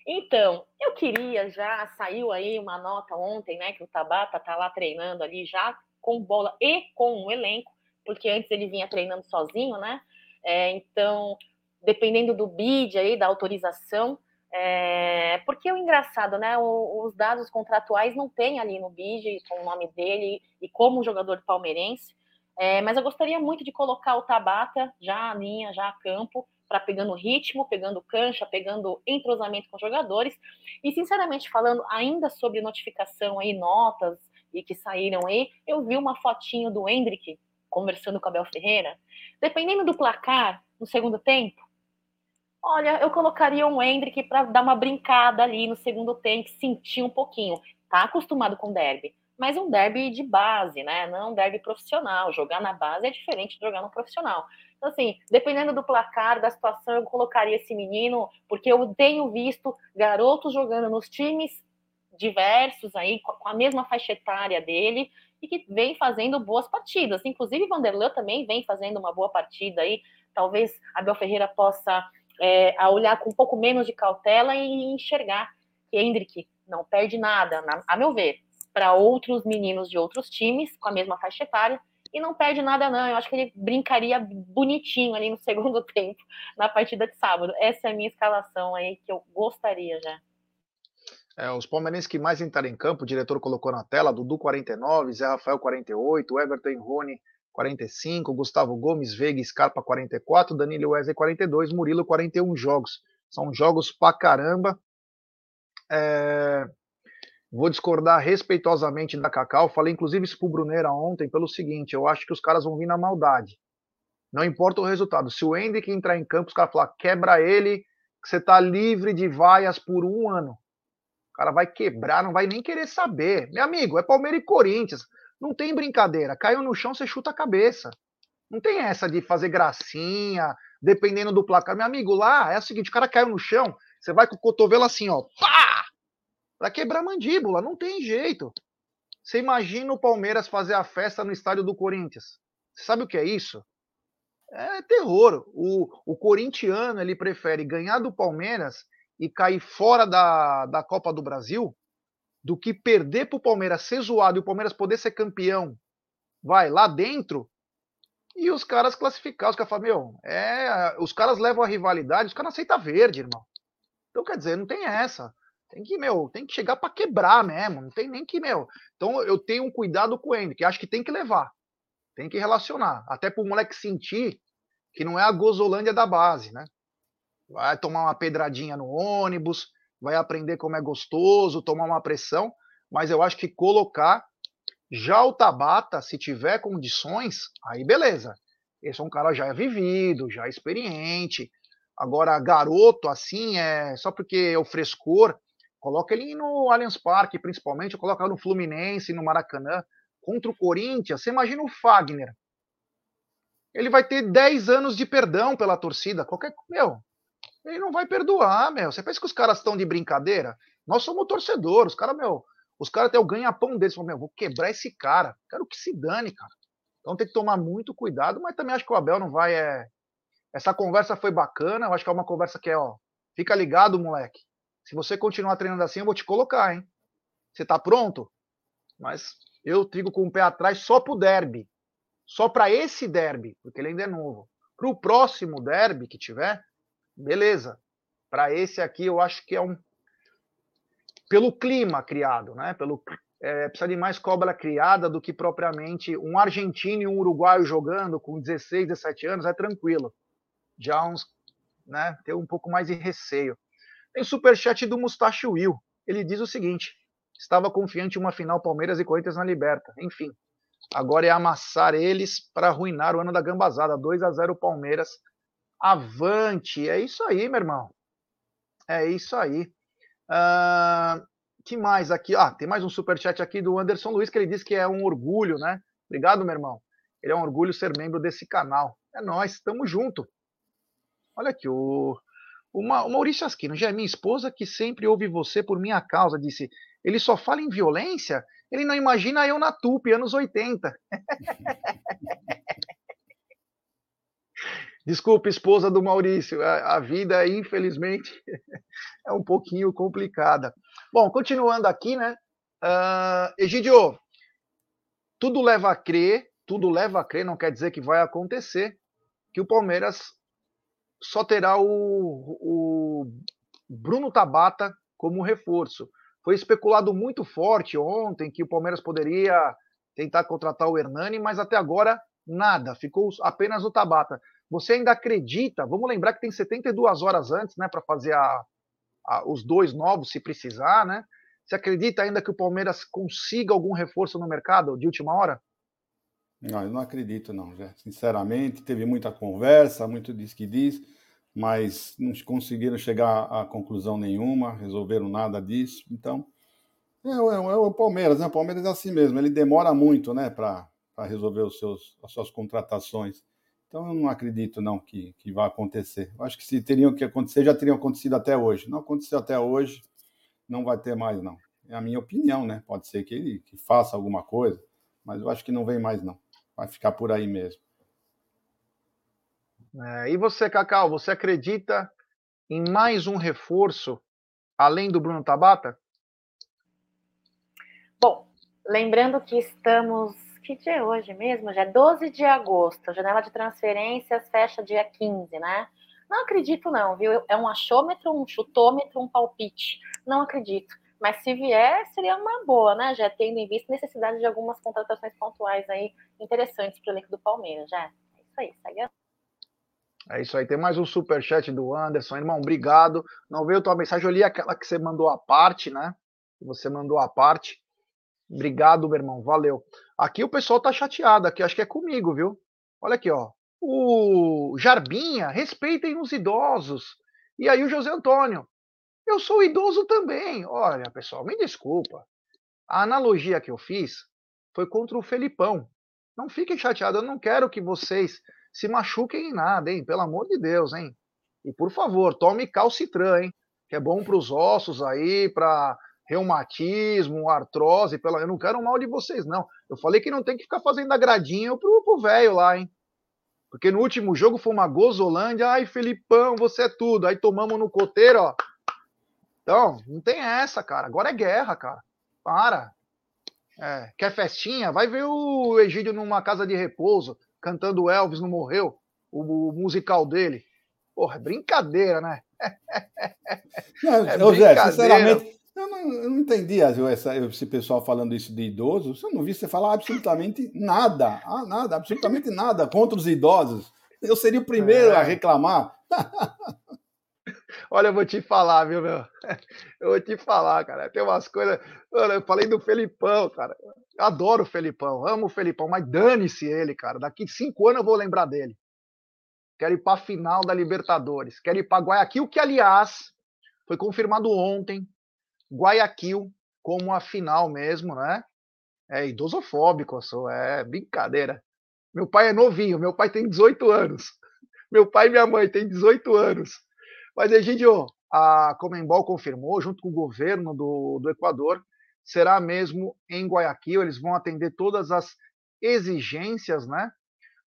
Então, eu queria já, saiu aí uma nota ontem, né, que o Tabata tá lá treinando ali já com bola e com o elenco, porque antes ele vinha treinando sozinho, né? É, então, dependendo do bid aí, da autorização, é, porque o engraçado, né? O, os dados contratuais não tem ali no BID com o nome dele e como jogador palmeirense. É, mas eu gostaria muito de colocar o Tabata já a linha, já a campo, para pegando ritmo, pegando cancha, pegando entrosamento com jogadores. E sinceramente falando, ainda sobre notificação aí, notas e que saíram aí, eu vi uma fotinho do Hendrick conversando com a Bel Ferreira. Dependendo do placar no segundo tempo, Olha, eu colocaria um Hendrick para dar uma brincada ali no segundo tempo, sentir um pouquinho. Tá acostumado com derby, mas um derby de base, né? Não um derby profissional. Jogar na base é diferente de jogar no profissional. Então, assim, dependendo do placar, da situação, eu colocaria esse menino, porque eu tenho visto garotos jogando nos times diversos aí, com a mesma faixa etária dele, e que vem fazendo boas partidas. Inclusive, Vanderlan também vem fazendo uma boa partida aí. Talvez Abel Ferreira possa é, a olhar com um pouco menos de cautela e enxergar que Hendrick não perde nada, na, a meu ver, para outros meninos de outros times com a mesma faixa etária e não perde nada não. Eu acho que ele brincaria bonitinho ali no [LAUGHS] segundo tempo na partida de sábado. Essa é a minha escalação aí que eu gostaria já. É, os palmeirenses que mais entraram em campo, o diretor colocou na tela, Dudu 49, Zé Rafael 48, Everton Rony 45, Gustavo Gomes, Veiga, Scarpa 44, Danilo Wesley 42, Murilo 41 jogos. São jogos pra caramba. É... Vou discordar respeitosamente da Cacau. Falei inclusive isso pro Bruneira ontem pelo seguinte: eu acho que os caras vão vir na maldade. Não importa o resultado. Se o Hendrick entrar em campo, os caras falar quebra ele, que você tá livre de vaias por um ano. O cara vai quebrar, não vai nem querer saber. Meu amigo, é Palmeiras e Corinthians. Não tem brincadeira. Caiu no chão, você chuta a cabeça. Não tem essa de fazer gracinha, dependendo do placar. Meu amigo, lá é o seguinte: o cara caiu no chão, você vai com o cotovelo assim, ó, pá! Pra quebrar a mandíbula. Não tem jeito. Você imagina o Palmeiras fazer a festa no estádio do Corinthians. Você sabe o que é isso? É terror. O, o corintiano ele prefere ganhar do Palmeiras e cair fora da, da Copa do Brasil do que perder para o Palmeiras ser zoado e o Palmeiras poder ser campeão, vai lá dentro e os caras classificar. Os caras falam, meu, é, os caras levam a rivalidade, os caras aceitam verde, irmão. Então, quer dizer, não tem essa. Tem que, meu, tem que chegar para quebrar mesmo. Não tem nem que, meu. Então, eu tenho um cuidado com ele, que acho que tem que levar. Tem que relacionar. Até para o moleque sentir que não é a gozolândia da base, né? Vai tomar uma pedradinha no ônibus, vai aprender como é gostoso, tomar uma pressão, mas eu acho que colocar já o Tabata, se tiver condições, aí beleza. Esse é um cara já vivido, já experiente. Agora, garoto, assim, é só porque é o frescor, coloca ele no Allianz Parque, principalmente, coloca no Fluminense, no Maracanã, contra o Corinthians. Você imagina o Fagner. Ele vai ter 10 anos de perdão pela torcida. Qualquer. Meu, ele não vai perdoar, meu. Você pensa que os caras estão de brincadeira? Nós somos torcedores, os caras, meu, os caras têm o ganha-pão deles. Falam, meu, vou quebrar esse cara. Quero que se dane, cara. Então tem que tomar muito cuidado, mas também acho que o Abel não vai. É... Essa conversa foi bacana, eu acho que é uma conversa que é, ó. Fica ligado, moleque. Se você continuar treinando assim, eu vou te colocar, hein? Você está pronto? Mas eu trigo com o pé atrás só para o derby. Só para esse derby, porque ele ainda é novo. Para o próximo derby que tiver, beleza. Para esse aqui, eu acho que é um. Pelo clima criado, né? Pelo, é, precisa de mais cobra criada do que propriamente um argentino e um uruguaio jogando com 16, 17 anos, é tranquilo. Já uns, né? Ter um pouco mais de receio. Tem superchat do Mustache Will. Ele diz o seguinte: estava confiante em uma final Palmeiras e Corinthians na Liberta. Enfim, agora é amassar eles para arruinar o ano da gambazada. 2 a 0 Palmeiras. Avante! É isso aí, meu irmão. É isso aí. Uh, que mais aqui? Ah, tem mais um superchat aqui do Anderson Luiz que ele diz que é um orgulho, né? Obrigado, meu irmão. Ele é um orgulho ser membro desse canal. É nós, estamos junto. Olha aqui, o, o, Maurício Asquino, já é minha esposa que sempre ouve você por minha causa, disse. Ele só fala em violência? Ele não imagina eu na TUP, anos 80. [LAUGHS] Desculpe, esposa do Maurício, a, a, vida, infelizmente, [LAUGHS] é um pouquinho complicada. Bom, continuando aqui, né? Uh, Egidio, tudo leva a crer, tudo leva a crer, não quer dizer que vai acontecer, que o Palmeiras só terá o, o Bruno Tabata como reforço. Foi especulado muito forte ontem que o Palmeiras poderia tentar contratar o Hernani, mas até agora nada, ficou apenas o Tabata. Você ainda acredita? Vamos lembrar que tem 72 horas antes, né, para fazer a, a, os dois novos, se precisar, né? Você acredita ainda que o Palmeiras consiga algum reforço no mercado de última hora? Não, eu não acredito, não. Já. Sinceramente, teve muita conversa, muito diz que diz mas não conseguiram chegar a conclusão nenhuma, resolveram nada disso. Então, é, é, é o Palmeiras, né? O Palmeiras é assim mesmo, ele demora muito, né, para resolver os seus, as suas contratações. Então, eu não acredito, não, que, que vai acontecer. Eu acho que se teriam que acontecer, já teriam acontecido até hoje. Não aconteceu até hoje, não vai ter mais, não. É a minha opinião, né? Pode ser que ele que faça alguma coisa, mas eu acho que não vem mais, não. Vai ficar por aí mesmo. É, e você, Cacau, você acredita em mais um reforço além do Bruno Tabata? Bom, lembrando que estamos. Que dia é hoje mesmo? Já é 12 de agosto. A janela de transferências fecha dia 15, né? Não acredito, não, viu? É um achômetro, um chutômetro, um palpite. Não acredito. Mas se vier, seria uma boa, né? Já tendo em vista a necessidade de algumas contratações pontuais aí interessantes para o elenco do Palmeiras, já. É isso aí, segue é isso aí. Tem mais um super chat do Anderson. Irmão, obrigado. Não veio tua mensagem, eu li aquela que você mandou a parte, né? Você mandou a parte. Obrigado, meu irmão. Valeu. Aqui o pessoal tá chateado aqui, acho que é comigo, viu? Olha aqui, ó. O Jarbinha, respeitem os idosos. E aí o José Antônio. Eu sou idoso também. Olha, pessoal, me desculpa. A analogia que eu fiz foi contra o Felipão. Não fiquem chateados, eu não quero que vocês se machuquem em nada, hein? Pelo amor de Deus, hein? E por favor, tome calcitran, hein? Que é bom para os ossos aí, para reumatismo, artrose. Pela... Eu não quero mal de vocês, não. Eu falei que não tem que ficar fazendo agradinho pro, velho lá, hein? Porque no último jogo foi uma gozolândia. Ai, Felipão, você é tudo. Aí tomamos no coteiro, ó. Então, não tem essa, cara. Agora é guerra, cara. Para. É, quer festinha? Vai ver o Egídio numa casa de repouso cantando Elvis não morreu, o, o musical dele. Porra, é brincadeira, né? [LAUGHS] Não, é Zé, sinceramente, eu não, eu não entendi essa, esse pessoal falando isso de idosos. Eu não vi você falar absolutamente nada, ah, nada, absolutamente nada contra os idosos. Eu seria o primeiro é. a reclamar. [LAUGHS] Olha, eu vou te falar, viu, meu? [LAUGHS] Eu vou te falar, cara. Tem umas coisas. eu falei do Felipão, cara. Eu adoro o Felipão, amo o Felipão, mas dane-se ele, cara. Daqui cinco anos eu vou lembrar dele. Quero ir para a final da Libertadores. Quero ir para Guayaquil, que, aliás, foi confirmado ontem. Guayaquil como a final mesmo, né? É idosofóbico, sou. É brincadeira. Meu pai é novinho, meu pai tem 18 anos. [LAUGHS] Meu pai e minha mãe têm 18 anos. Mas, Egidio, a Comembol confirmou, junto com o governo do, do Equador, será mesmo em Guayaquil, eles vão atender todas as exigências, né?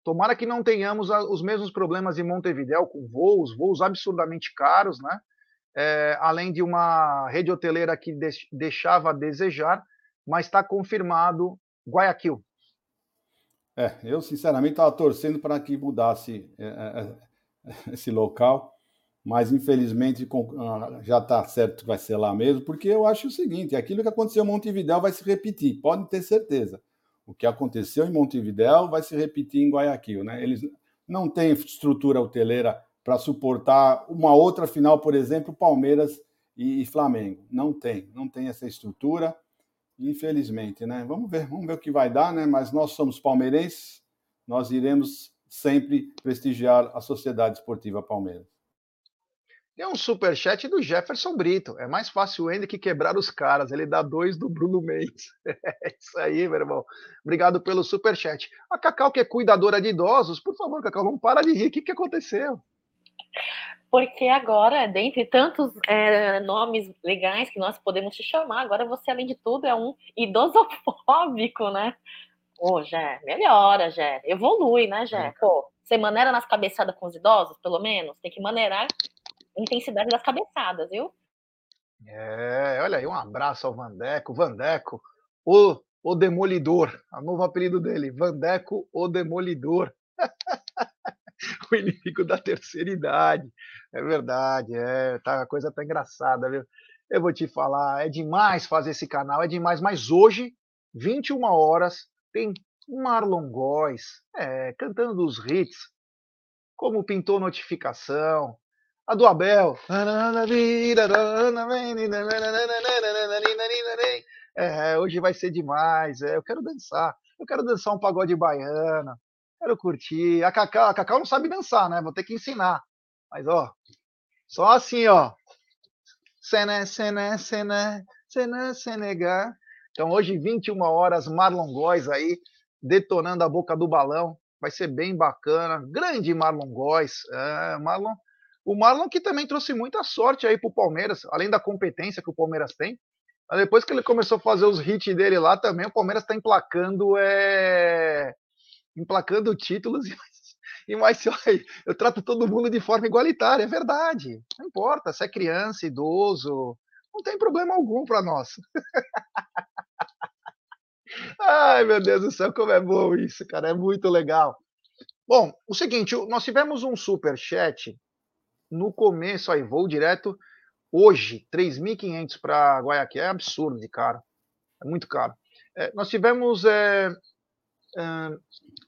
Tomara que não tenhamos os mesmos problemas em Montevideo com voos, voos absurdamente caros, né? É, além de uma rede hoteleira que deixava a desejar, mas está confirmado Guayaquil. É, eu sinceramente estava torcendo para que mudasse é, é, é esse local, mas infelizmente ah, já está certo que vai ser lá mesmo, porque eu acho o seguinte: aquilo que aconteceu em Montevidéu vai se repetir, pode ter certeza. O que aconteceu em Montevidéu vai se repetir em Guayaquil, né? Eles não têm estrutura hoteleira para suportar uma outra final, por exemplo, Palmeiras e, Flamengo. Não tem, não tem essa estrutura, infelizmente, né? Vamos ver, vamos ver o que vai dar, né? Mas nós somos palmeirenses, nós iremos sempre prestigiar a Sociedade Esportiva Palmeiras. Tem um superchat do Jefferson Brito. É mais fácil ele que quebrar os caras. Ele dá dois do Bruno Mendes. [LAUGHS] É isso aí, meu irmão. Obrigado pelo superchat. A Cacau, que é cuidadora de idosos, por favor, Cacau, não para de rir. O que, que aconteceu? Porque agora, dentre tantos é, nomes legais que nós podemos te chamar, agora você, além de tudo, é um idosofóbico, né? Ô, Jé, melhora, Jé. Evolui, né, Jé? Pô, você maneira nas cabeçadas com os idosos, pelo menos? Tem que maneirar a intensidade das cabeçadas, viu? É, olha aí, um abraço ao Vandeco. Vandeco, o, o Demolidor. O novo apelido dele, Vandeco, o Demolidor. [LAUGHS] [LAUGHS] o inimigo da terceira idade. É verdade, é, tá, a coisa tá engraçada, viu? Eu vou te falar, é demais fazer esse canal, é demais, mas hoje, 21 horas, tem Marlon Góes é, cantando dos hits, como pintou notificação, a do Abel. É, hoje vai ser demais, é, eu quero dançar, eu quero dançar um pagode baiano, Quero curtir. A Cacau, a Cacau não sabe dançar, né? Vou ter que ensinar. Mas, ó, só assim, ó. Sené, sené, sené, sené, senegar. Então, hoje, 21 horas, Marlon Góes aí, detonando a boca do balão. Vai ser bem bacana. Grande Marlon Góes. É, Marlon, o Marlon que também trouxe muita sorte aí pro Palmeiras, além da competência que o Palmeiras tem. Depois que ele começou a fazer os hits dele lá também, o Palmeiras está emplacando é, emplacando títulos e e mais [LAUGHS] eu, trato todo mundo de forma igualitária, é verdade. Não importa se é criança, idoso, não tem problema algum para nós. [LAUGHS] Ai, meu Deus do céu, como é bom isso, cara, é muito legal. Bom, o seguinte, nós tivemos um super chat no começo aí, vou direto hoje, 3.500 para Guayaquil, é absurdo de caro, é muito caro. É, nós tivemos é,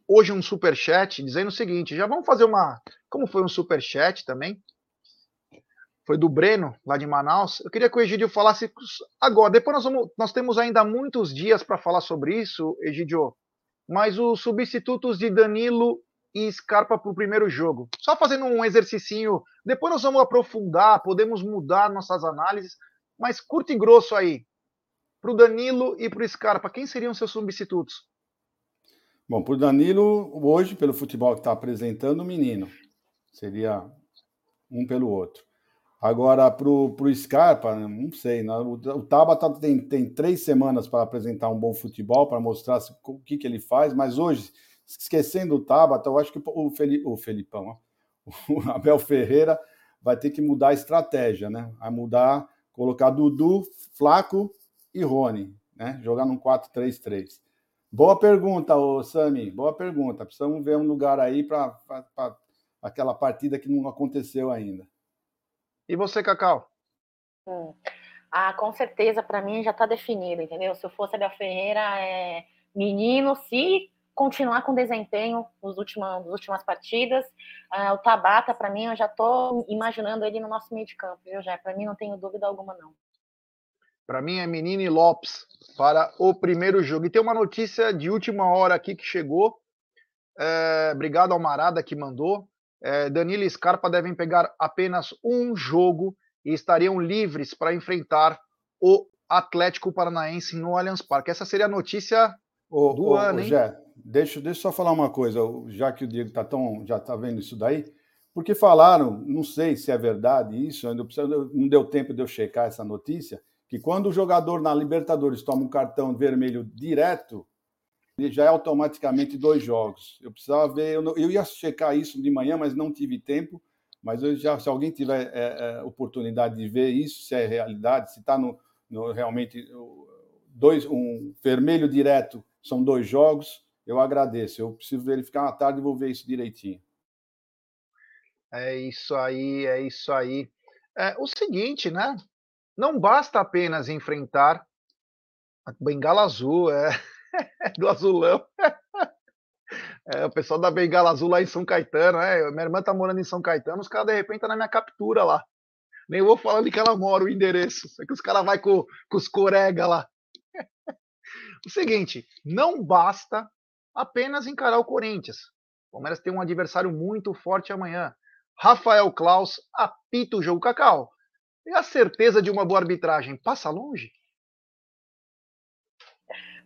hoje um super chat dizendo o seguinte: já vamos fazer uma. Como foi um super chat também? Foi do Breno, lá de Manaus. Eu queria que o Egidio falasse agora. Depois nós, vamos, nós temos ainda muitos dias para falar sobre isso, Egidio. Mas os substitutos de Danilo e Scarpa para o primeiro jogo. Só fazendo um exercício. Depois nós vamos aprofundar, podemos mudar nossas análises. Mas curto e grosso aí. Para o Danilo e para o Scarpa, quem seriam seus substitutos? Bom, por Danilo, hoje, pelo futebol que está apresentando, o menino. Seria um pelo outro. Agora, para o Scarpa, não sei. Né? O, o Tabata tem, tem três semanas para apresentar um bom futebol, para mostrar o que, que ele faz, mas hoje, esquecendo o Tabata, eu acho que o, Felipe, o Felipão, [LAUGHS] o Abel Ferreira vai ter que mudar a estratégia, né? Vai mudar, colocar Dudu, Flaco e Rony, né? Jogar num 4-3-3. Boa pergunta, ô Sami. Boa pergunta. Precisamos ver um lugar aí para aquela partida que não aconteceu ainda. E você, Cacau? Hum. Ah, com certeza, para mim já está definido, entendeu? Se eu fosse a Ferreira, é menino, se continuar com desempenho nos últimos, nas últimas partidas, ah, o Tabata, para mim, eu já estou imaginando ele no nosso meio de campo, viu, já? Para mim, não tenho dúvida alguma, não. Para mim é Menini Lopes para o primeiro jogo. E tem uma notícia de última hora aqui que chegou. É, obrigado ao Marada que mandou. É, Danilo e Scarpa devem pegar apenas um jogo e estariam livres para enfrentar o Atlético Paranaense no Allianz Parque. Essa seria a notícia ô, do ô, ano, hein? Jé, deixa, deixa eu só falar uma coisa, já que o Diego tá tão, já está vendo isso daí, porque falaram, não sei se é verdade isso, ainda não deu tempo de eu checar essa notícia, que quando o jogador na Libertadores toma um cartão vermelho direto, ele já é automaticamente dois jogos. Eu precisava ver, eu, não, eu ia checar isso de manhã, mas não tive tempo. mas eu já, se alguém tiver é, é, oportunidade de ver isso, se é realidade, se está no, no, realmente dois, um vermelho direto, são dois jogos, eu agradeço. Eu preciso verificar na tarde e vou ver isso direitinho. É isso aí, é isso aí. É o seguinte, né? Não basta apenas enfrentar a bengala azul, é [LAUGHS] do azulão. É, o pessoal da Bengala Azul lá em São Caetano, é, minha irmã tá morando em São Caetano, os caras de repente tá na minha captura lá. Nem vou falar onde que ela mora, o endereço. É que os caras vai com, com os corega lá. [LAUGHS] o seguinte, não basta apenas encarar o Corinthians. O Palmeiras tem um adversário muito forte amanhã. Rafael Klaus apita o jogo Cacau. E a certeza de uma boa arbitragem passa longe?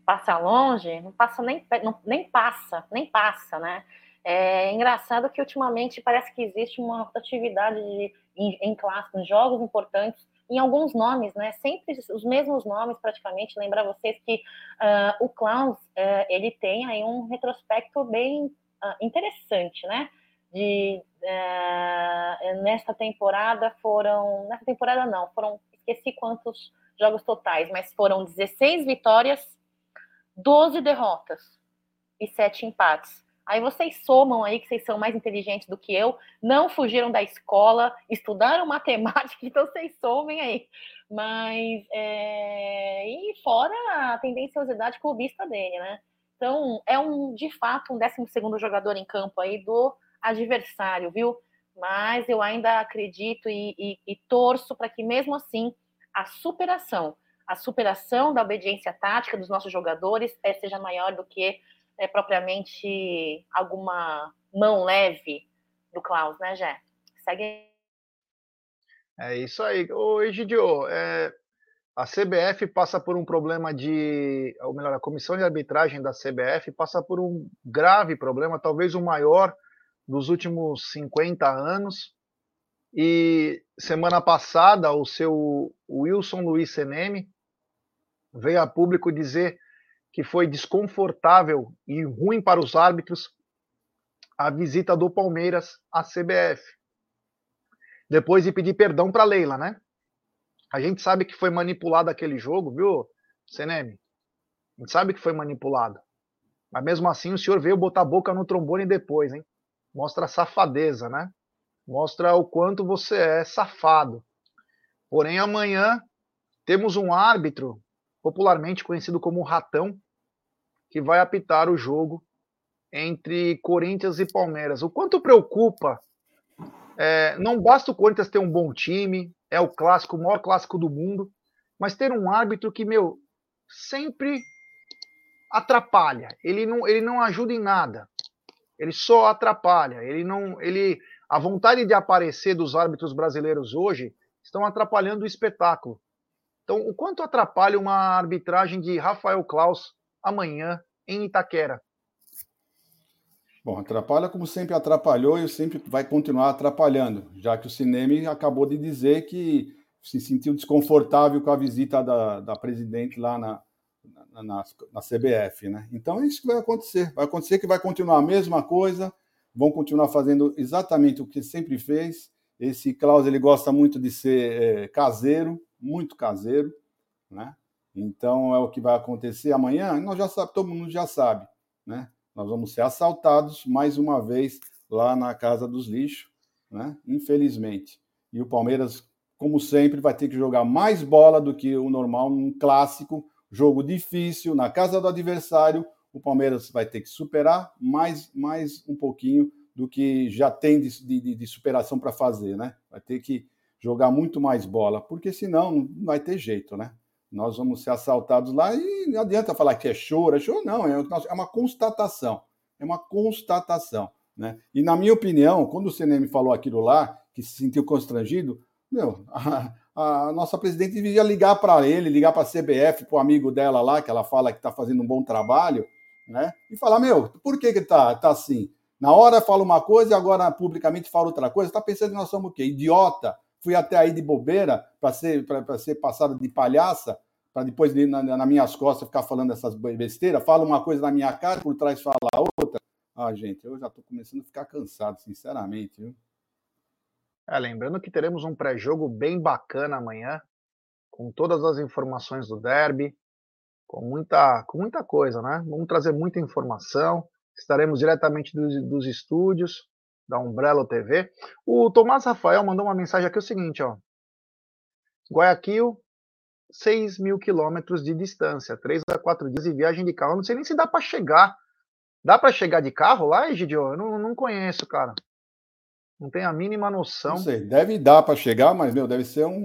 Passa longe? Não passa nem, não, nem passa, nem passa, né? É engraçado que ultimamente parece que existe uma rotatividade de, em, em clássicos, jogos importantes, em alguns nomes, né? Sempre os mesmos nomes, praticamente. Lembrar vocês que uh, o Klaus uh, ele tem aí um retrospecto bem uh, interessante, né? De uh, nesta temporada foram, nesta temporada não, foram esqueci quantos jogos totais, mas foram 16 vitórias, 12 derrotas e 7 empates. Aí vocês somam aí, que vocês são mais inteligentes do que eu, não fugiram da escola, estudaram [LAUGHS] matemática, então vocês somem aí. Mas, é... e fora a tendenciosidade clubista dele, né? Então, é um, de fato, um 12 jogador em campo aí do adversário, viu? Mas eu ainda acredito e, e, e torço para que, mesmo assim, a superação, a superação da obediência tática dos nossos jogadores é, seja maior do que é, propriamente alguma mão leve do Klaus, né, Jé? Segue. É isso aí. Ô, Egidio, é, a CBF passa por um problema de. Ou melhor, a comissão de arbitragem da CBF passa por um grave problema, talvez o maior dos últimos 50 anos. E semana passada, o seu Wilson Luiz Seneme veio a público dizer que foi desconfortável e ruim para os árbitros a visita do Palmeiras à CBF. Depois de pedir perdão para Leila, né? A gente sabe que foi manipulado aquele jogo, viu, Seneme? A gente sabe que foi manipulado. Mas mesmo assim o senhor veio botar a boca no trombone depois, hein? Mostra a safadeza, né? Mostra o quanto você é safado. Porém, amanhã temos um árbitro, popularmente conhecido como Ratão, que vai apitar o jogo entre Corinthians e Palmeiras. O quanto preocupa, é, não basta o Corinthians ter um bom time, é o clássico, o maior clássico do mundo, mas ter um árbitro que, meu, sempre atrapalha. Ele não, ele não ajuda em nada. Ele só atrapalha. Ele não, ele, a vontade de aparecer dos árbitros brasileiros hoje estão atrapalhando o espetáculo. Então, o quanto atrapalha uma arbitragem de Rafael Klaus amanhã em Itaquera. Bom, atrapalha como sempre atrapalhou e sempre vai continuar atrapalhando, já que o Cinema acabou de dizer que se sentiu desconfortável com a visita da, da presidente lá na, na, na, na, CBF, né? Então é isso que vai acontecer. Vai acontecer que vai continuar a mesma coisa, vão continuar fazendo exatamente o que sempre fez. Esse Klaus ele gosta muito de ser é, caseiro, muito caseiro, né? Então é o que vai acontecer amanhã. Nós já sabe, todo mundo já sabe, né? Nós vamos ser assaltados mais uma vez lá na casa dos lixos, né? Infelizmente. E o Palmeiras, como sempre, vai ter que jogar mais bola do que o normal num clássico, jogo difícil na casa do adversário. O Palmeiras vai ter que superar mais, mais um pouquinho do que já tem de, de, de superação para fazer, né? Vai ter que jogar muito mais bola, porque senão não vai ter jeito, né? nós vamos ser assaltados lá e não adianta falar que é choro, é choro, não, é, é uma constatação, é uma constatação. Né? E na minha opinião, quando o CNM falou aquilo lá, que se sentiu constrangido, meu, [LAUGHS] a, a nossa presidente devia ligar para ele, ligar para a CBF, para o amigo dela lá, que ela fala que está fazendo um bom trabalho, né? E falar, meu, por que que tá, tá assim? Na hora fala uma coisa e agora publicamente fala outra coisa. Está pensando que nós somos o quê? Idiota? fui até aí de bobeira para ser, ser passado de palhaça, para depois na, nas minhas costas ficar falando essas besteiras, fala uma coisa na minha cara, por trás fala outra. Ah, gente, eu já estou começando a ficar cansado, sinceramente. Viu? É, lembrando que teremos um pré-jogo bem bacana amanhã, com todas as informações do derby, com muita, com muita coisa, né? Vamos trazer muita informação. Estaremos diretamente dos, dos estúdios da Umbrella TV. O Tomás Rafael mandou uma mensagem aqui: o seguinte, ó. Guayaquil, 6 mil quilômetros de distância, 3 a 4 dias de viagem de carro. Eu não sei nem se dá para chegar. Dá para chegar de carro lá, Egidio? Eu não, não conheço, cara. Não tenho a mínima noção. Não sei, deve dar para chegar, mas, meu, deve ser um.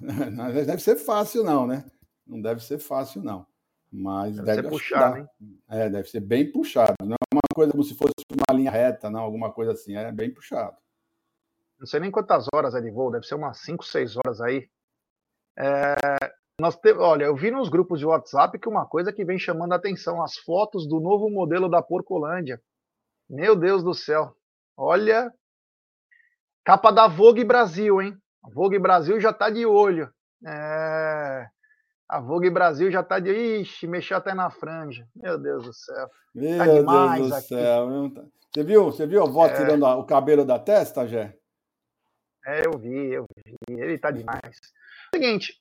[LAUGHS] Deve ser fácil, não, né? Não deve ser fácil, não. Mas deve, deve ser puxado, hein? É, deve ser bem puxado. Não é uma coisa como se fosse uma linha reta, não, alguma coisa assim. É bem puxado. Não sei nem quantas horas é de voo, deve ser umas 5, 6 horas aí. É, nós te, olha, eu vi nos grupos de WhatsApp que uma coisa que vem chamando a atenção, as fotos do novo modelo da Porcolândia. Meu Deus do céu. Olha, capa da Vogue Brasil, hein? A Vogue Brasil já tá de olho. É, a Vogue Brasil já tá de. Ixi, mexeu até na franja. Meu Deus do céu. Meu tá Deus do aqui. céu. Você viu, você viu a avó é... tirando o cabelo da testa, Gé? É, eu vi, eu vi. Ele tá demais. Seguinte,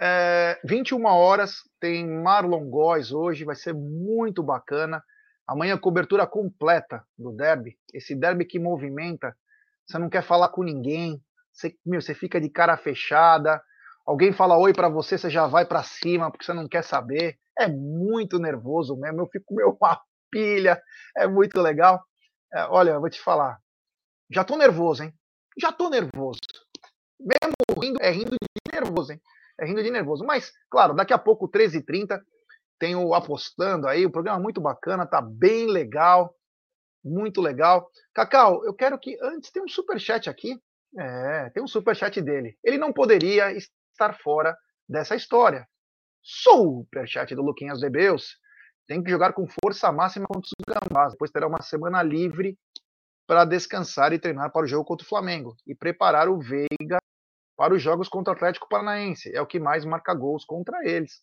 é, 21 horas tem Marlon Góes hoje, vai ser muito bacana. Amanhã cobertura completa do derby. Esse derby que movimenta. Você não quer falar com ninguém. Você, meu, você fica de cara fechada Alguém fala oi para você, você já vai para cima porque você não quer saber. É muito nervoso mesmo. Eu fico meio uma pilha. É muito legal. É, olha, eu vou te falar. Já tô nervoso, hein? Já tô nervoso. Mesmo rindo, é rindo de nervoso, hein? É rindo de nervoso. Mas, claro, daqui a pouco, 13h30, tem o Apostando aí. O programa é muito bacana, tá bem legal. Muito legal. Cacau, eu quero que antes tem um super chat aqui. É, tem um super chat dele. Ele não poderia estar fora dessa história. Superchat do Luquinhas Debeus. Tem que jogar com força máxima contra os Gambás. Depois terá uma semana livre para descansar e treinar para o jogo contra o Flamengo. E preparar o Veiga para os jogos contra o Atlético Paranaense. É o que mais marca gols contra eles.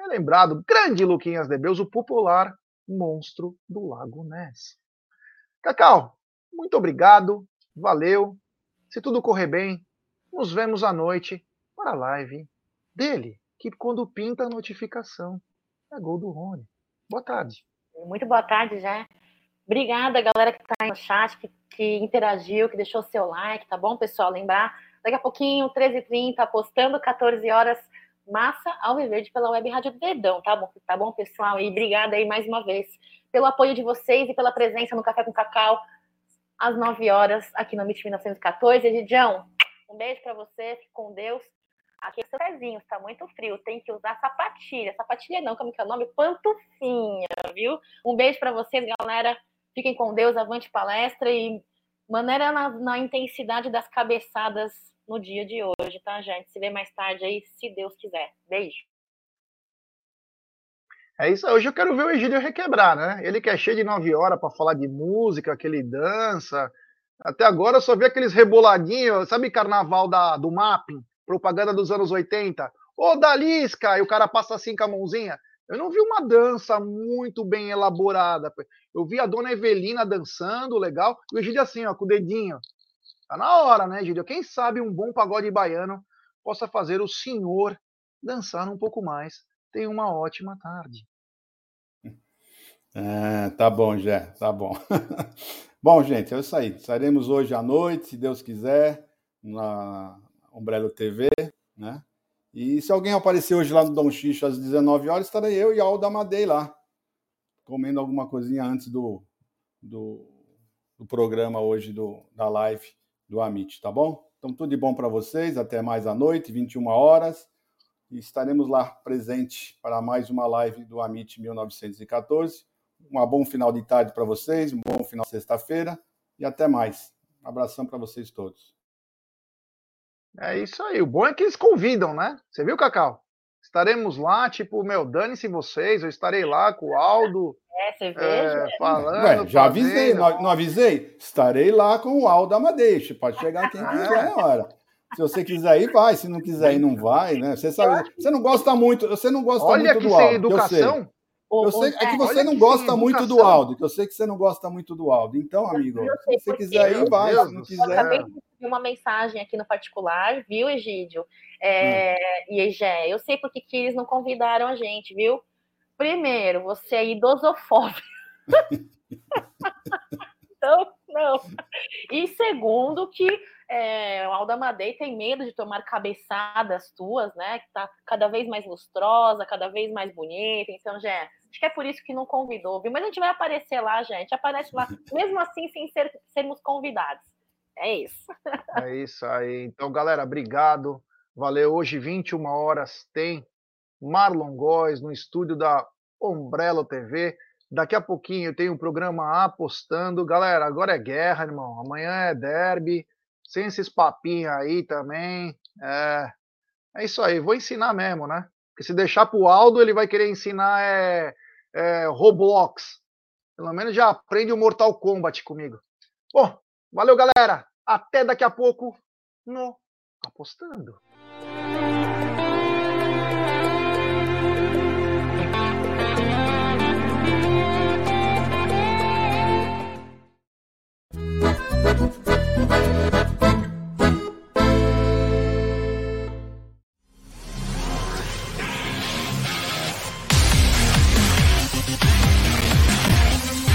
É lembrado, grande Luquinhas Debeus, o popular monstro do Lago Ness. Cacau, muito obrigado. Valeu. Se tudo correr bem, nos vemos à noite para a live dele, que quando pinta a notificação é gol do Rony. Boa tarde. Muito boa tarde, já. Obrigada, galera que está aí no chat, que, que, interagiu, que deixou seu like, tá bom, pessoal? Lembrar, daqui a pouquinho, 13h30, apostando 14 horas, massa ao Viverde pela Web Rádio Dedão, tá bom? Tá bom, pessoal? E obrigada aí mais uma vez pelo apoio de vocês e pela presença no Café com Cacau às 9 horas aqui no MIT 1914. Edidião, um beijo para você, fique com Deus. Aqui é seu pezinho, está muito frio, tem que usar sapatilha. Sapatilha não, como que é o nome? Pantufinha, viu? Um beijo para vocês, galera. Fiquem com Deus, avante palestra e maneira na, na, intensidade das cabeçadas no dia de hoje, tá, gente? Se vê mais tarde aí, se Deus quiser. Beijo. É isso, hoje eu quero ver o Egídio requebrar, né? Ele que é cheio de nove horas para falar de música, que ele dança. Até agora eu só vi aqueles reboladinhos, sabe carnaval da, do mapping? propaganda dos anos 80. Ô, Dalisca! E o cara passa assim com a mãozinha. Eu não vi uma dança muito bem elaborada. Eu vi a dona Evelina dançando, legal. E o Egídio assim, ó, com o dedinho. Tá na hora, né, Egídio? Quem sabe um bom pagode baiano possa fazer o senhor dançar um pouco mais. Tenha uma ótima tarde. É, tá bom, Jé, tá bom. [LAUGHS] bom, gente, é isso aí. Estaremos hoje à noite, se Deus quiser, na, Umbrello TV, né? E se alguém aparecer hoje lá no Dom Xixo às 19 horas, estarei eu e Alda Amadei lá, comendo alguma coisinha antes do, do, do programa hoje, do, da live do Amit, tá bom? Então, tudo de bom para vocês, até mais à noite, 21 horas, e estaremos lá presente para mais uma live do Amit 1914. Um bom final de tarde para vocês, um bom final de sexta-feira, e até mais. Um abração para vocês todos. É isso aí. O bom é que eles convidam, né? Você viu, Cacau? Estaremos lá, tipo, meu, dane-se vocês, eu estarei lá com o Aldo. É, cerveja. É, falando. Ué, já avisei, não, não, avisei? Estarei lá com o Aldo Amadeixe. Pode chegar quem quiser na hora. Se você quiser ir, vai. Se não quiser ir, não vai, né? Você sabe. Você não gosta muito. Você não gosta Olha muito do. Olha que sem educação. O, Eu sei, é que você não que gosta muito do áudio, que eu sei que você não gosta muito do áudio. Então, amigo, sei se você quiser ir, vai. Se não do Eu quiser. acabei de receber uma mensagem aqui no particular, viu, Egídio? É, E Egé, eu sei porque que eles não convidaram a gente, viu? Primeiro, você é idosofóbico. [LAUGHS] então, não. E segundo, que é, o Alda Madei tem medo de tomar cabeçadas tuas, né? Que tá cada vez mais lustrosa, cada vez mais bonita. Então, Jé, acho que é por isso que não convidou, viu? Mas a gente vai aparecer lá, gente. Aparece lá, [LAUGHS] mesmo assim, sem ser, sermos convidados. É isso. É isso aí. Então, galera, obrigado. Valeu. Hoje, 21 horas, tem Marlon Góes no estúdio da Umbrella TV. Daqui a pouquinho tem um programa apostando. Galera, agora é guerra, irmão. Amanhã é derby. Sem esses papinhos aí também. É, é isso aí. Vou ensinar mesmo, né? Porque se deixar pro Aldo, ele vai querer ensinar é, é, Roblox. Pelo menos já aprende o Mortal Kombat comigo. Bom, valeu, galera. Até daqui a pouco no Apostando.